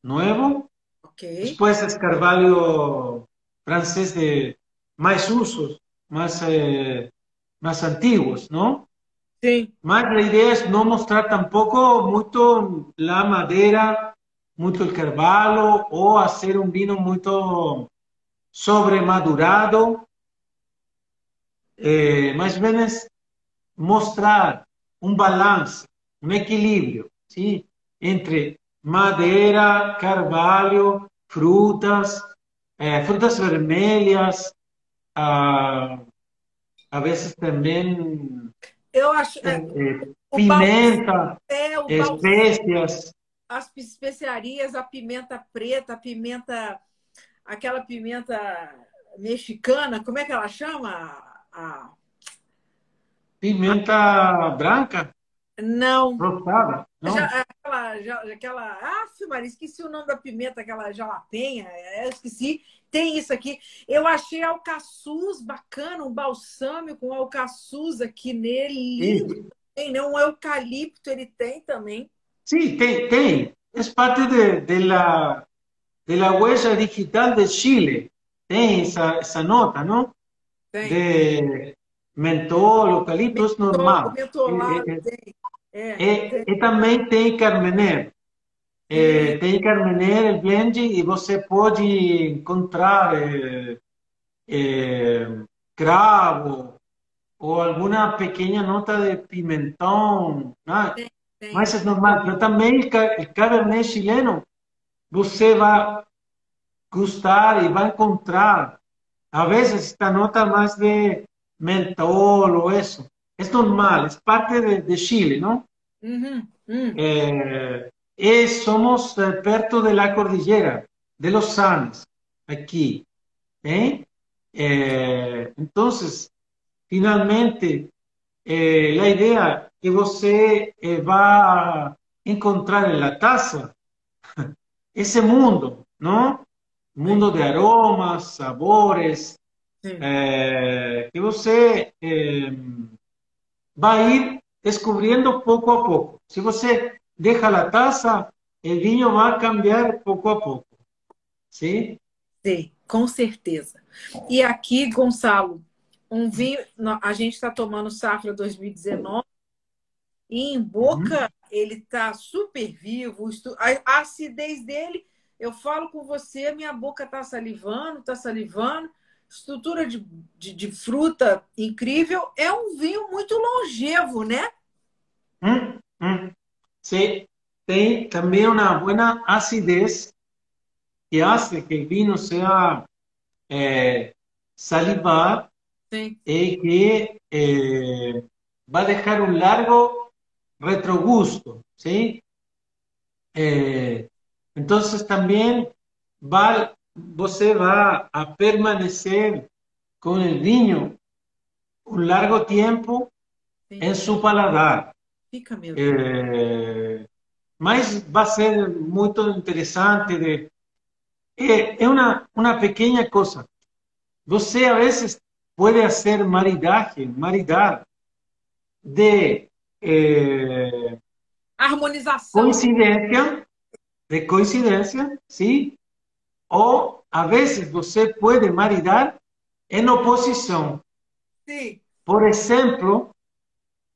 nuevo. Okay. Después es carvalho francés de más usos, más, eh, más antiguos, ¿no? Sí. Más la idea es no mostrar tampoco mucho la madera, mucho el carvalho o hacer un vino muy sobremadurado é, mais ou menos mostrar um balanço, um equilíbrio sim? entre madeira, carvalho, frutas, é, frutas vermelhas, a, a vezes também eu acho é, é pimenta, espécias. As especiarias, a pimenta preta, a pimenta, aquela pimenta mexicana, como é que ela chama? A. Pimenta branca? Não. Rosada? Não. Já, aquela, já, aquela. Ah, Maria, esqueci o nome da pimenta, aquela jalapenha, é, esqueci. Tem isso aqui. Eu achei alcaçuz bacana, um balsâmico com alcaçuz aqui nele. Lindo. Tem, né? Um eucalipto ele tem também. Sim, tem, tem. É parte de, de la, de la huella digital de Chile. Tem essa, essa nota, não? De mentol, eucalipto, es normal. E, também tem Carmener. É, tem Carmener, blend, e você pode encontrar é, é, cravo ou alguma pequena nota de pimentão. Né? Mas é normal. Mas também o Cabernet chileno, você vai gostar e vai encontrar a veces esta nota más de mentol o eso. Es normal, es parte de, de Chile, ¿no? Uh -huh. eh, es, somos perto de la cordillera, de los Andes, aquí. ¿eh? Eh, entonces, finalmente, eh, la idea que você eh, va a encontrar en la taza ese mundo, ¿no? Mundo de aromas, sabores, eh, que você eh, va a ir descubriendo poco a poco. Si você deja la taza, el vino va a cambiar poco a poco. ¿Sí? Sí, com certeza. E aqui, Gonçalo, um vinho, a gente está tomando Safra 2019 e em boca uhum. ele está super vivo, a acidez dele, eu falo com você, minha boca está salivando, está salivando, estrutura de, de, de, fruta incrível, é um vinho muito longevo, né? Hum, hum. Sim, tem também uma boa acidez que hace que o vinho seja eh, salivar sí. y que eh, va a dejar un largo retrogusto, ¿sí? Eh, entonces también va, você va a permanecer con el viño un largo tiempo sí. en su paladar. Fica mesmo. Eh, mas vai ser muito interessante de é, é uma, uma pequena coisa. Você, a vezes, pode fazer maridagem, maridar de eh, harmonização. Coincidência, de coincidência, sim. Ou, a vezes, você pode maridar em oposição. Sim. Por exemplo,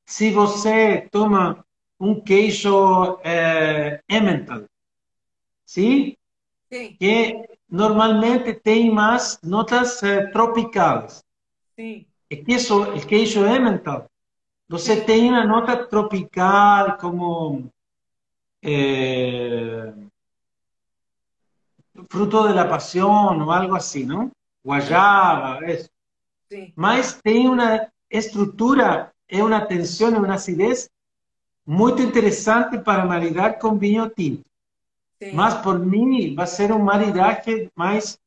se você toma um queijo eh, Emmental, sim? Sim. que normalmente tem mais notas eh, tropicais. Sim. E queijo, o queijo Emmental, você tem uma nota tropical como eh, fruto de la pasión ou algo assim, não? Guayaba, isso. Sim. Mas tem uma estrutura, é uma tensão, é uma acidez muito interessante para maridar com vinho tinto. Mas por mim vai ser um maridaje mais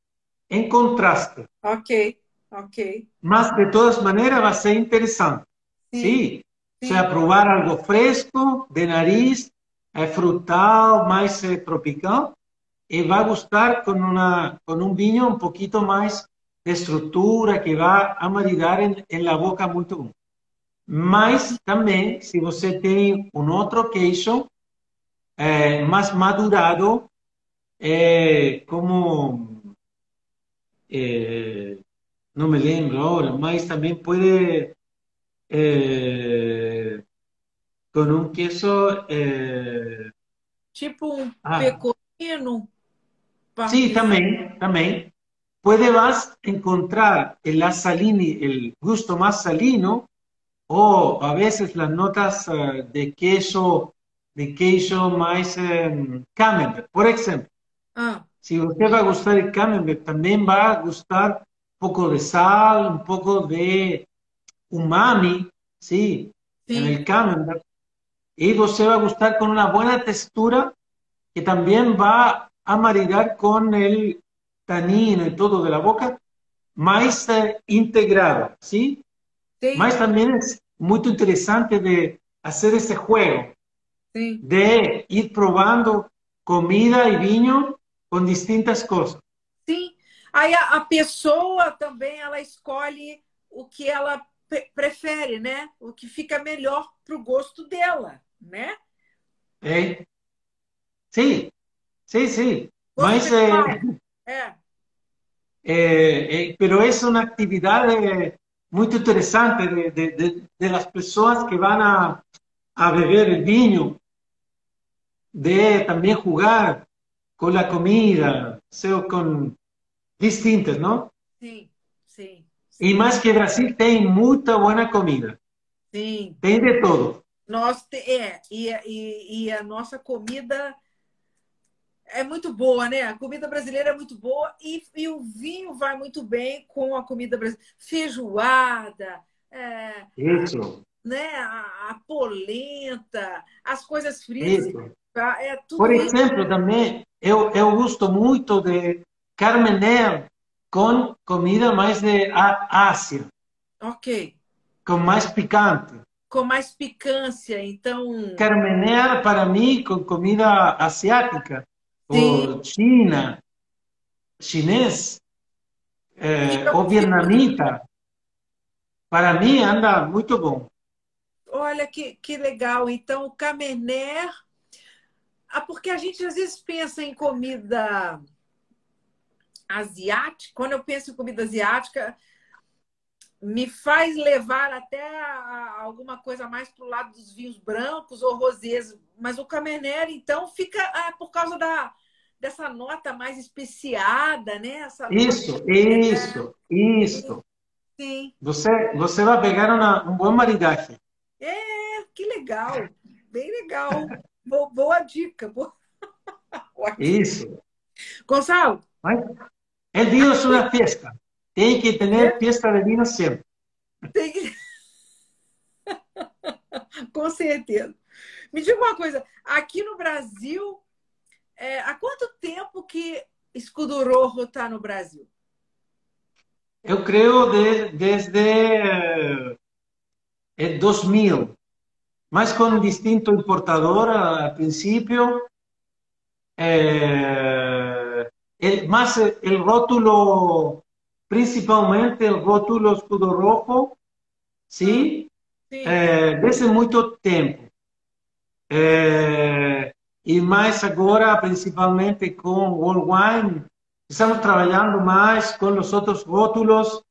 em contraste. Ok, ok. Mas de todas maneiras vai ser interessante. Sim. Sim. Sim. Se provar algo fresco, de nariz, é frutal, mais é, tropical, e vai gostar com, uma, com um vinho um pouquinho mais de estrutura, que vai a maridar em, em la boca muito bom. Mas também, se você tem um outro queijo, eh, más madurado, eh, como, eh, no me lembro ahora, mas también puede, eh, con un queso... Eh, tipo un ah, pecorino. Sí, también, también. Puede más encontrar el asalini, el gusto más salino, o a veces las notas uh, de queso de queijo mais um, camembert, por exemplo. Ah. Se você vai gostar de camembert, também vai gostar um pouco de sal, um pouco de umami, sim, no camembert. E você vai gostar com uma boa textura que também vai a maridar com o tanino e todo de la boca mais eh, integrado, sim? Sim. Mas também é muito interessante de fazer esse jogo de ir probando comida e vinho com distintas coisas. Sim. Aí a, a pessoa também ela escolhe o que ela prefere, né? O que fica melhor para o gosto dela, né? É. Sim, sim, sim. Gosto Mas é, é. É, é, pero é uma atividade muito interessante de, de, de, de las pessoas que vão a, a beber vinho de también jugar con la comida, sea, con distintas, ¿no? Sí, sí. Y más que Brasil tem muita buena comida. Sim. Tem de todo. Nós é, e, e, e a nossa comida é muito boa, né? A comida brasileira é muito boa e, e o vinho vai muito bem com a comida brasileira. Feijoada, é, Isso. né? A, a, polenta, as coisas frias. Isso. É Por exemplo, também, eu, eu gosto muito de Carmener com comida mais de Ásia. Ok. Com mais picante. Com mais picância, então... Carmener, para mim, com comida asiática, Sim. ou China, chinês, é, ou vietnamita, para mim anda muito bom. Olha que, que legal. Então, o Cabernet... Ah, porque a gente às vezes pensa em comida asiática. Quando eu penso em comida asiática, me faz levar até alguma coisa mais para o lado dos vinhos brancos ou rosés. Mas o Cabernet, então, fica ah, por causa da, dessa nota mais especiada, né? Essa isso, isso, isso. Sim. Você, você vai pegar uma, um bom maridaje. É, que legal. Bem legal. boa, boa dica. Boa... Isso. Gonçalo. Vino es una fiesta. Tem que ter vino sempre. Tem que... Com certeza. Me diga uma coisa, aqui no Brasil, é, há quanto tempo que Escudo Rojo está no Brasil? Eu creio de, desde é 2000, mas com distinto importador a princípio. Eh, el, más el rótulo, principalmente el rótulo escudo rojo, ¿sí? sí. Eh, desde muito tempo. Eh, e mais agora, principalmente com World Wine, estamos trabalhando mais com os outros rótulos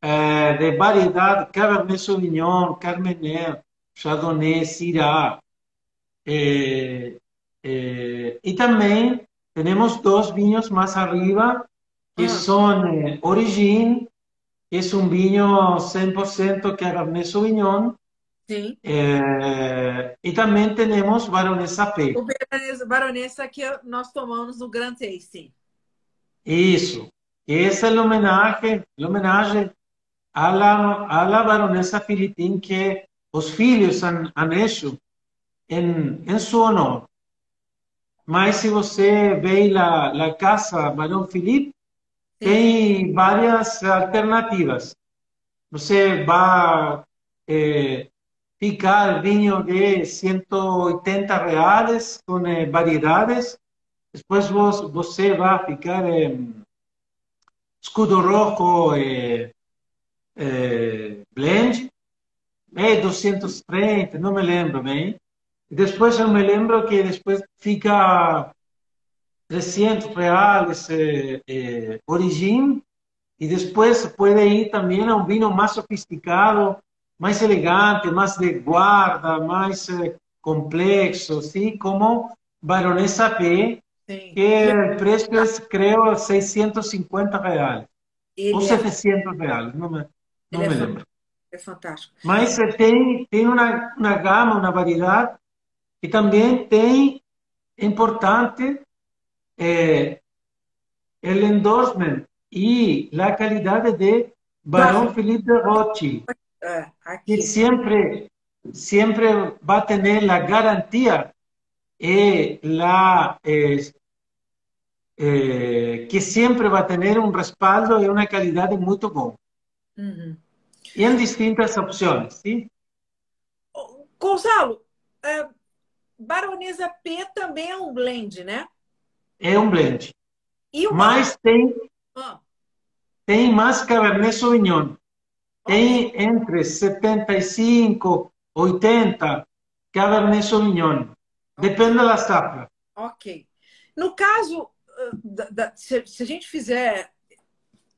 eh, de variedade, Cabernet Sauvignon, Carmener, Chardonnay, Syrah. Eh, eh, y también tenemos dos vinos más arriba, que ah. son eh, Origin, que es un vino 100% Cabernet Sauvignon. Sí. Eh, y también tenemos Baronesa P. O Baronesa que nós tomamos no Grand Tasting. Isso. Esse é o homenagem, o homenagem a la, a la Baronesa Filipin que os filhos han, han hecho em, em seu honor. Mas se você vê a, a casa Barão Felipe, tem várias alternativas. Você vai é, picar vinho de 180 reais com é, variedades. Depois você vai ficar é, escudo rojo é, blend, é 230, não me lembro bem. Depois eu me lembro que depois fica 300 reais eh, eh, origem e depois pode ir também a um vinho mais sofisticado, mais elegante, mais de guarda, mais eh, complexo, assim como Baronesa P, que o preço é, creio, 650 reais. Ele ou 700 é... reais, não me, não me é lembro. É fantástico. Mas tem, tem uma, uma gama, uma variedade e também tem, importante, é, o endorsement e a qualidade de Barão Felipe de Rothschild, é, que sempre vai ter a garantia e la, eh, eh, que sempre vai ter um respaldo e uma qualidade muito bom. Uhum. E em distintas opções, sim? Gonzalo, é, Baronesa P também é um blend, né? É um blend. E o Mas tem, ah. tem mais Cabernet Sauvignon. Tem okay. entre 75 80 Cabernet Sauvignon. Depende da safra. Ok. No caso, da, da, se, se a gente fizer.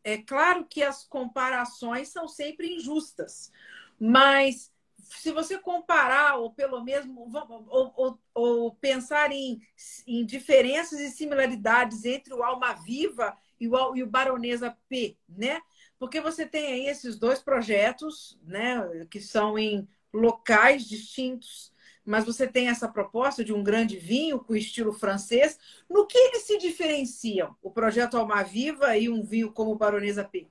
É claro que as comparações são sempre injustas, mas se você comparar, ou pelo mesmo, ou, ou, ou pensar em, em, diferenças e similaridades entre o Alma Viva e o, e o Baronesa P, né? Porque você tem aí esses dois projetos, né, que são em locais distintos, mas você tem essa proposta de um grande vinho com estilo francês. No que eles se diferenciam, o projeto Alma Viva e um vinho como Baronesa P?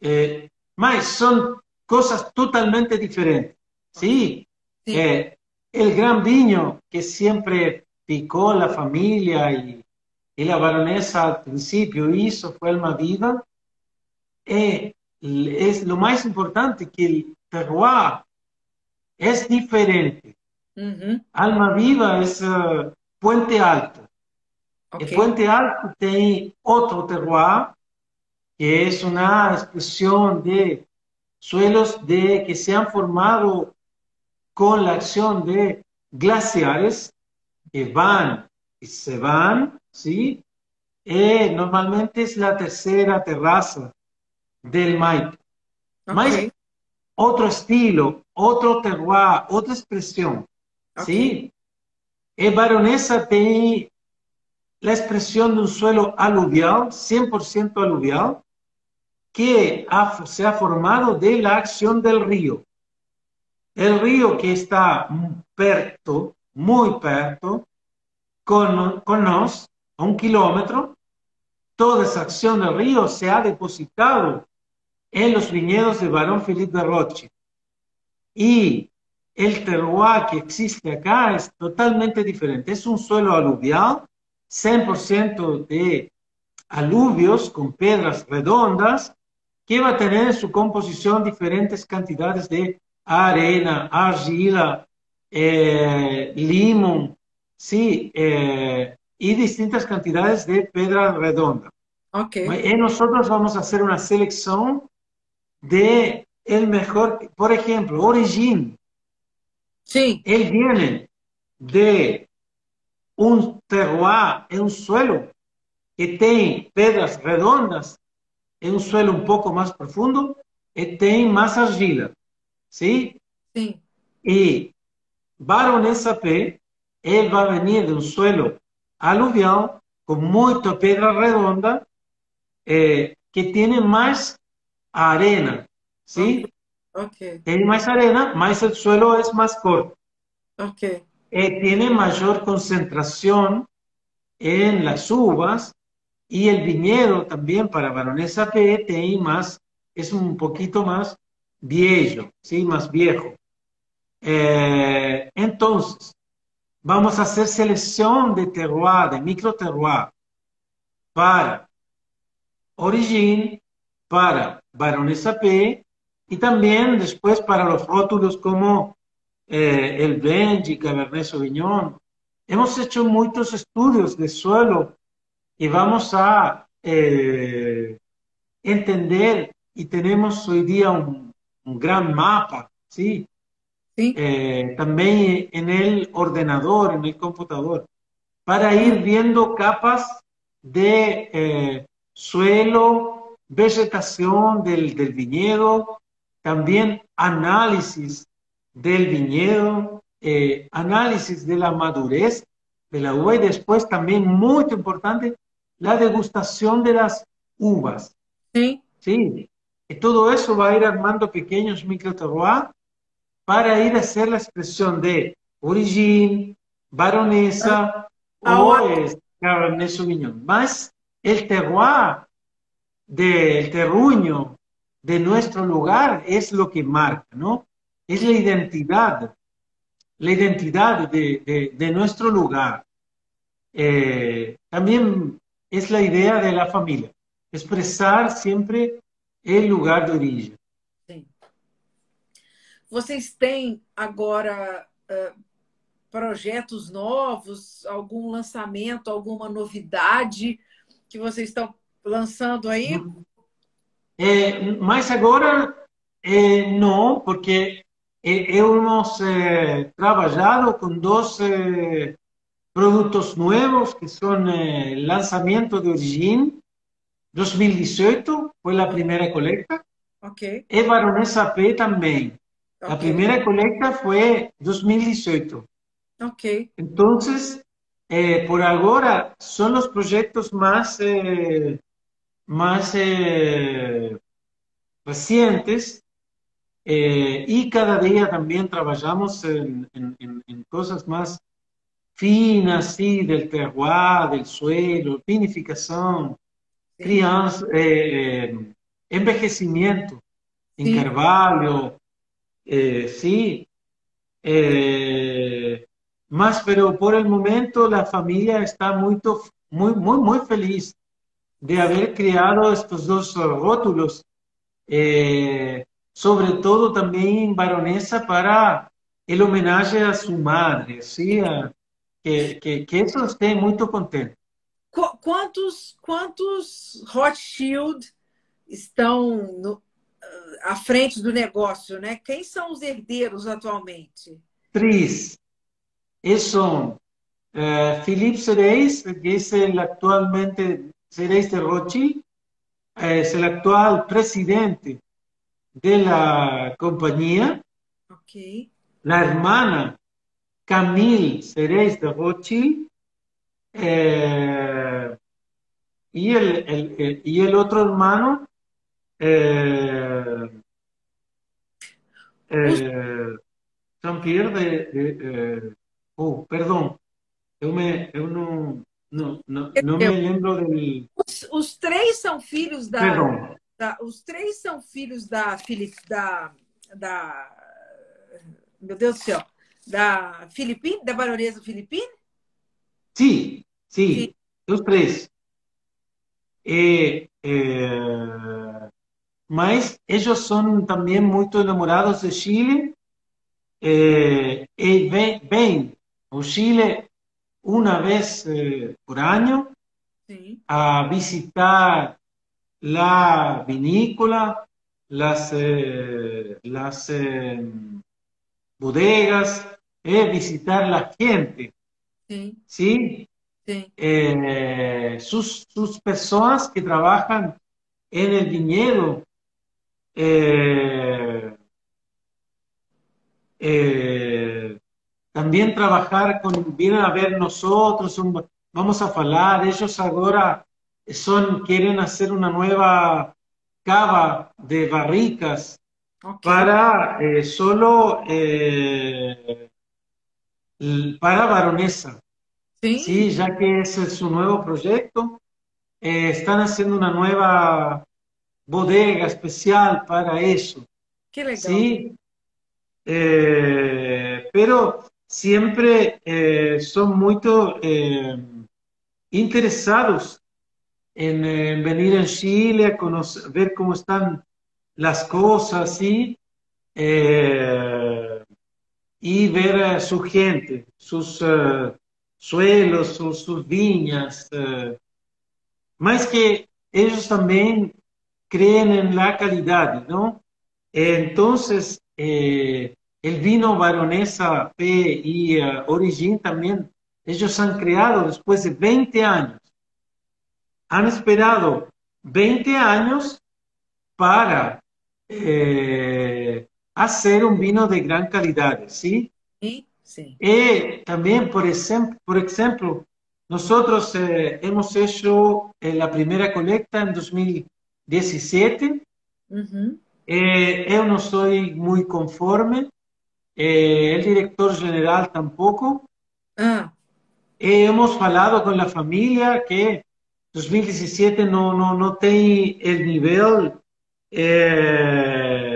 É, mas são cosas totalmente diferentes. Sí, sí. Eh, el gran viño que siempre picó la familia y, y, la baronesa al principio hizo fue Alma Viva. Eh, es lo más importante que el terroir es diferente. Alma Viva es uh, Puente Alto. El Puente Alto tiene otro terroir, que es una expresión de suelos de, que se han formado con la acción de glaciares que van y se van, ¿sí? Eh, normalmente es la tercera terraza del Maipo. Ok. Mas otro estilo, otro terroir, otra expresión, ¿sí? En Baronesa tiene la expresión de un suelo aluvial, 100% aluvial, que ha- se ha formado de la acción del río. El río que está perto, muy perto, con, con nos, a un kilómetro, toda esa acción del río se ha depositado en los viñedos de Barón Felipe de Roche. Y el terroir que existe acá es totalmente diferente. Es un suelo aluvial, 100% de aluvios con piedras redondas, que va a tener en su composición diferentes cantidades de arena, argila, eh, limón, sí, eh, y distintas cantidades de piedra redonda. Ok. Y nosotros vamos a hacer una selección de el mejor, por ejemplo, Origin, Sim. él viene de un terroir, es un suelo que tiene piedras redondas, em un suelo un poco más profundo e tem mais argila. sí Sim. E baronesa P, va a venir de un suelo aluvial con muita pedra redonda eh, que tiene más arena. sí Okay. Tem más arena, más o suelo es más corto. Ok. Eh, tiene mayor concentración en las uvas y el viñedo también para Baronesa P tiene más, es un poquito más viejo, ¿sí? Más viejo. Eh, entonces, vamos a hacer selección de terroir, de micro terroir, para Origin, para Baronesa P y también después para los rótulos como eh, el Benji, Cabernet Sauvignon. Hemos hecho muchos estudios de suelo y vamos a eh, entender y tenemos hoy día un, un gran mapa, ¿sí? Eh, también en el ordenador, en el computador, para ir viendo capas de eh, suelo, vegetación del, del viñedo, también análisis del viñedo, eh, análisis de la madurez de la uva y después también, muy importante, la degustación de las uvas. Sim. Sí, y todo eso va a ir armando pequeños microterroirs para ir a hacer la expresión de origin, baronesa Ah, o ah. es Cabernet Sauvignon. Más el terroir del terruño de nuestro lugar es lo que marca, ¿no? Es la identidad, la identidad de, de- de nuestro lugar. Eh, también es la idea de la familia, expresar siempre el lugar de origen. Sim. Vocês têm agora ah, projetos novos, algum lançamento, alguma novidade que vocês estão lançando aí? Eh, mas agora eh, não, porque eh, hemos eh, trabajado con dos eh, productos nuevos que son eh, el lanzamiento de Origin. 2018 fue la primera colecta. Ok. E P también. Okay. A primeira coleta foi 2018. Ok. Então, eh, por ahora son los proyectos más eh, mais eh, eh cada día también trabajamos en em, em coisas mais finas, sí, del terroir, del suelo, vinificación, Sim. crianza, eh, eh, envejecimiento en Sí. Carvalho, eh, sí. Eh, más, pero por el momento la familia está muy, muy, muy, muy feliz de haber creado estos dos rótulos, eh, sobre todo también baronesa para el homenaje a su madre, ¿sí? A, que, que, que eso esté muy contente. Quantos, quantos Rothschild estão no, à frente do negócio, né? Quem são os herdeiros atualmente? Três. E são uh, Philippe Sereis, que é o atualmente Sereis de Rothschild, es el actual presidente de la compañía. Okay. La hermana Camille Ceres de Rothschild. Eh, y, el, el, el, y el otro hermano eh, eh, Jean-Pierre de, de eh, oh, perdão, eu, me, eu não, não, não, não me lembro del... Os, os três são filhos da, da, Os três são filhos da da, da. Meu Deus do céu. da Filipina, da baronesa Filipina? Sí, sí, sí, os três. Eh, eh, mas ellos son también muy enamorados de Chile eh, eh, y ven, a Chile una vez eh, por año a visitar la vinícola, las, las bodegas, visitar la gente. Sí. ¿sí? sí. Eh, sus, sus personas que trabajan en el viñedo eh, eh, también trabajar con, vienen a ver nosotros, un, vamos a hablar, ellos ahora son, quieren hacer una nueva cava de barricas okay. para eh, solo eh, para baronesa. ¿Sí? ¿Sí? ya que ese es su nuevo proyecto. Eh, están haciendo una nueva bodega especial para eso. Qué legal. Sí, eh, pero siempre eh, son muy interesados en, en, venir en Chile a conocer, ver cómo están las cosas ¿sí? Y ver a su gente, sus suelos, sus, sus viñas. más que ellos también creen en la calidad, ¿no? Entonces, eh, el vino Baronesa P y uh, Origin también, ellos han creado después de 20 años. Han esperado 20 años para hacer un vino de gran calidad, ¿sí? Sí, sí. Y también, por, ejemplo, por ejemplo nosotros eh, hemos hecho eh, la primera colecta en 2017. Uh -huh. Eh, eu não estou muito conforme, eh, o diretor-geral tampouco. Ah. Eh, hemos falado com a família que 2017 não, não, não tem o nível eh,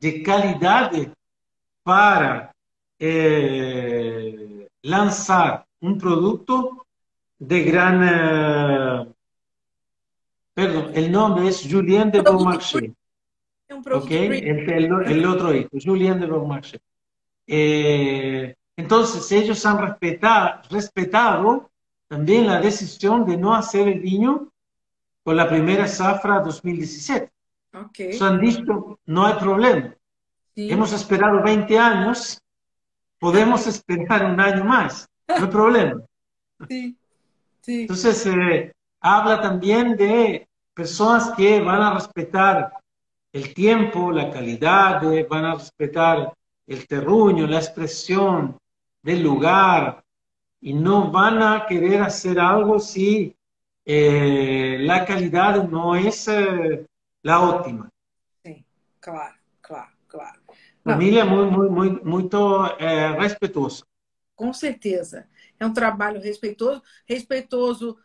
de qualidade para eh, lançar um produto de gran... Eh, perdão, o nome é Julien de Beaumarchais. un producto ¿ok? El, el, el, otro hijo, Julien de Beaumarchais. Eh, entonces, ellos han respetado, respetado también la decisión de no hacer el vino con la primera zafra 2017. Okay. Han dicho, no hay problema. Sí. Hemos esperado 20 años, podemos esperar un año más, no hay problema. Sí. Sí. Entonces, eh, habla también de personas que van a respetar el tiempo, la calidad, van a respetar el terruño, la expresión del lugar y no van a querer hacer algo si eh, la calidad no es eh, la óptima. Sí, claro, claro, claro. Família muito, muito, muito, muito é, respeitosa. Com certeza. É um trabalho respeitoso, respeitoso,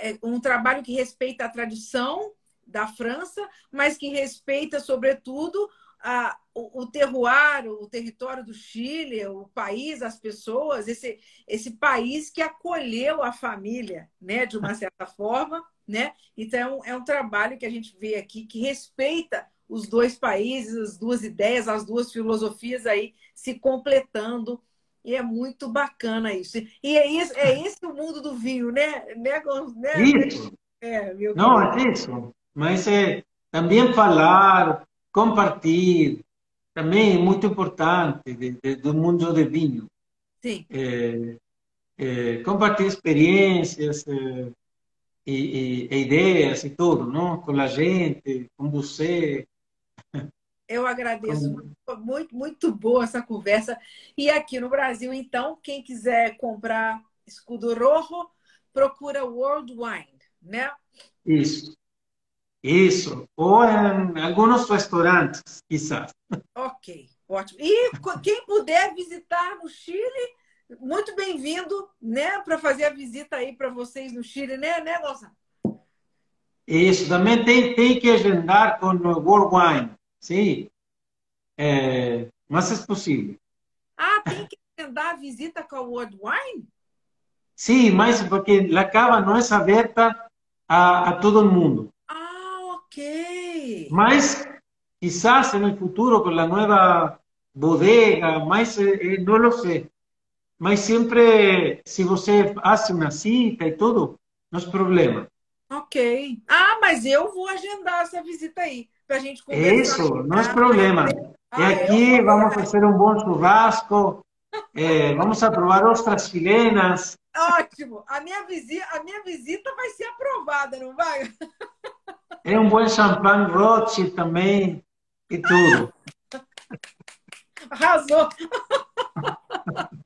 é um trabalho que respeita a tradição da França, mas que respeita, sobretudo, a, o, o terroir, o território do Chile, o país, as pessoas, esse, esse país que acolheu a família, né, de uma certa forma. Né? Então, é um trabalho que a gente vê aqui que respeita os dois países, as duas ideias, as duas filosofias aí se completando. E é muito bacana isso. E é, isso, é esse o mundo do vinho, né? né, né? Isso. É, Não, é isso. Mas é também falar, compartilhar, também é muito importante de, de, do mundo do vinho. Sim. É, é, compartilhar experiências é, e, e, ideias e tudo, não? Com a gente, com você. Eu agradeço com... muito, muito boa essa conversa. E aqui no Brasil, então, quem quiser comprar escudo rojo, procura World Wine, né? Isso. Isso. Ou em alguns restaurantes, quizás. Ok, ótimo. E quem puder visitar no Chile, muito bem-vindo, né, para fazer a visita aí para vocês no Chile, né, né, Nossa? Isso, também tem, tem que agendar com o World Wine, sim. É, mas é possível. Ah, tem que agendar a visita com o World Wine? Sim, mas porque a cava não é aberta a, a todo mundo. Ok. Mas quizás no futuro con la nueva bodega, mas eh, não lo sei. Mas sempre, se você faz uma cita e tudo, não é problema. Ok. Ah, mas eu vou agendar essa visita aí, para a gente conversar. Isso, não é problema. Ah, e aqui vamos fazer um bom churrasco, é, vamos provar ostras chilenas. Ótimo. A minha, visita, a minha visita vai ser aprovada, não vai? É um bom champanhe Rothschild também e tudo. Arrasou!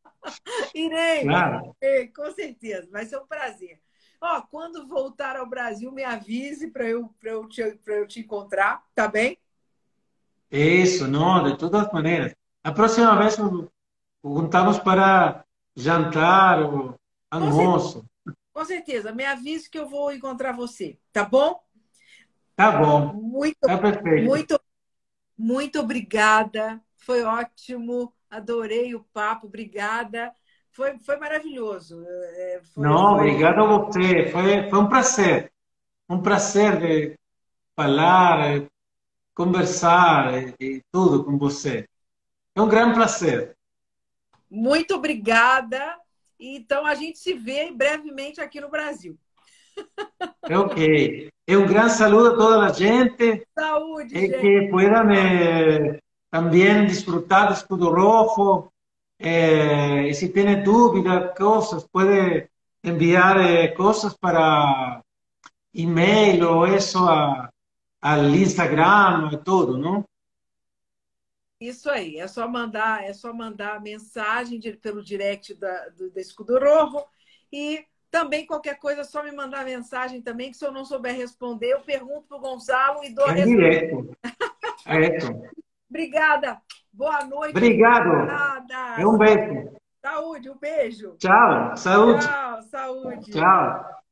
Irei, claro. irei, com certeza, vai ser um prazer. Ó, quando voltar ao Brasil, me avise para eu, eu, te, eu te encontrar, tá bem? Isso, não, de todas maneiras. A próxima vez juntamos para jantar ou almoço. Com certeza. me avise que eu vou encontrar você, tá bom? Tá bom. Muito, tá perfeito. Muito, muito obrigada. Foi ótimo. Adorei o papo. Obrigada. Foi, foi maravilhoso. É, foi, Não, foi... obrigado a você. Foi, foi um prazer. Um prazer de falar, conversar e tudo com você. É um grande prazer. Muito obrigada. Então, a gente se vê brevemente aqui no Brasil. Ok. Un gran saludo a toda la gente. Saúde, y que puedan eh, también disfrutar de Escudo Rojo. Eh, si tiene dudas, cosas, puede enviar eh, cosas para email o eso a, al Instagram e tudo, não? Isso aí, é só mandar, é só mandar mensagem pelo direct da, do, da Escudo Rojo e também, qualquer coisa, é só me mandar mensagem também, que se eu não souber responder, eu pergunto para o Gonçalo e dou a resposta. É Obrigada. Boa noite. Obrigado. Obrigada. É um beijo. Saúde, um beijo. Tchau. Saúde. Tchau, saúde. Tchau.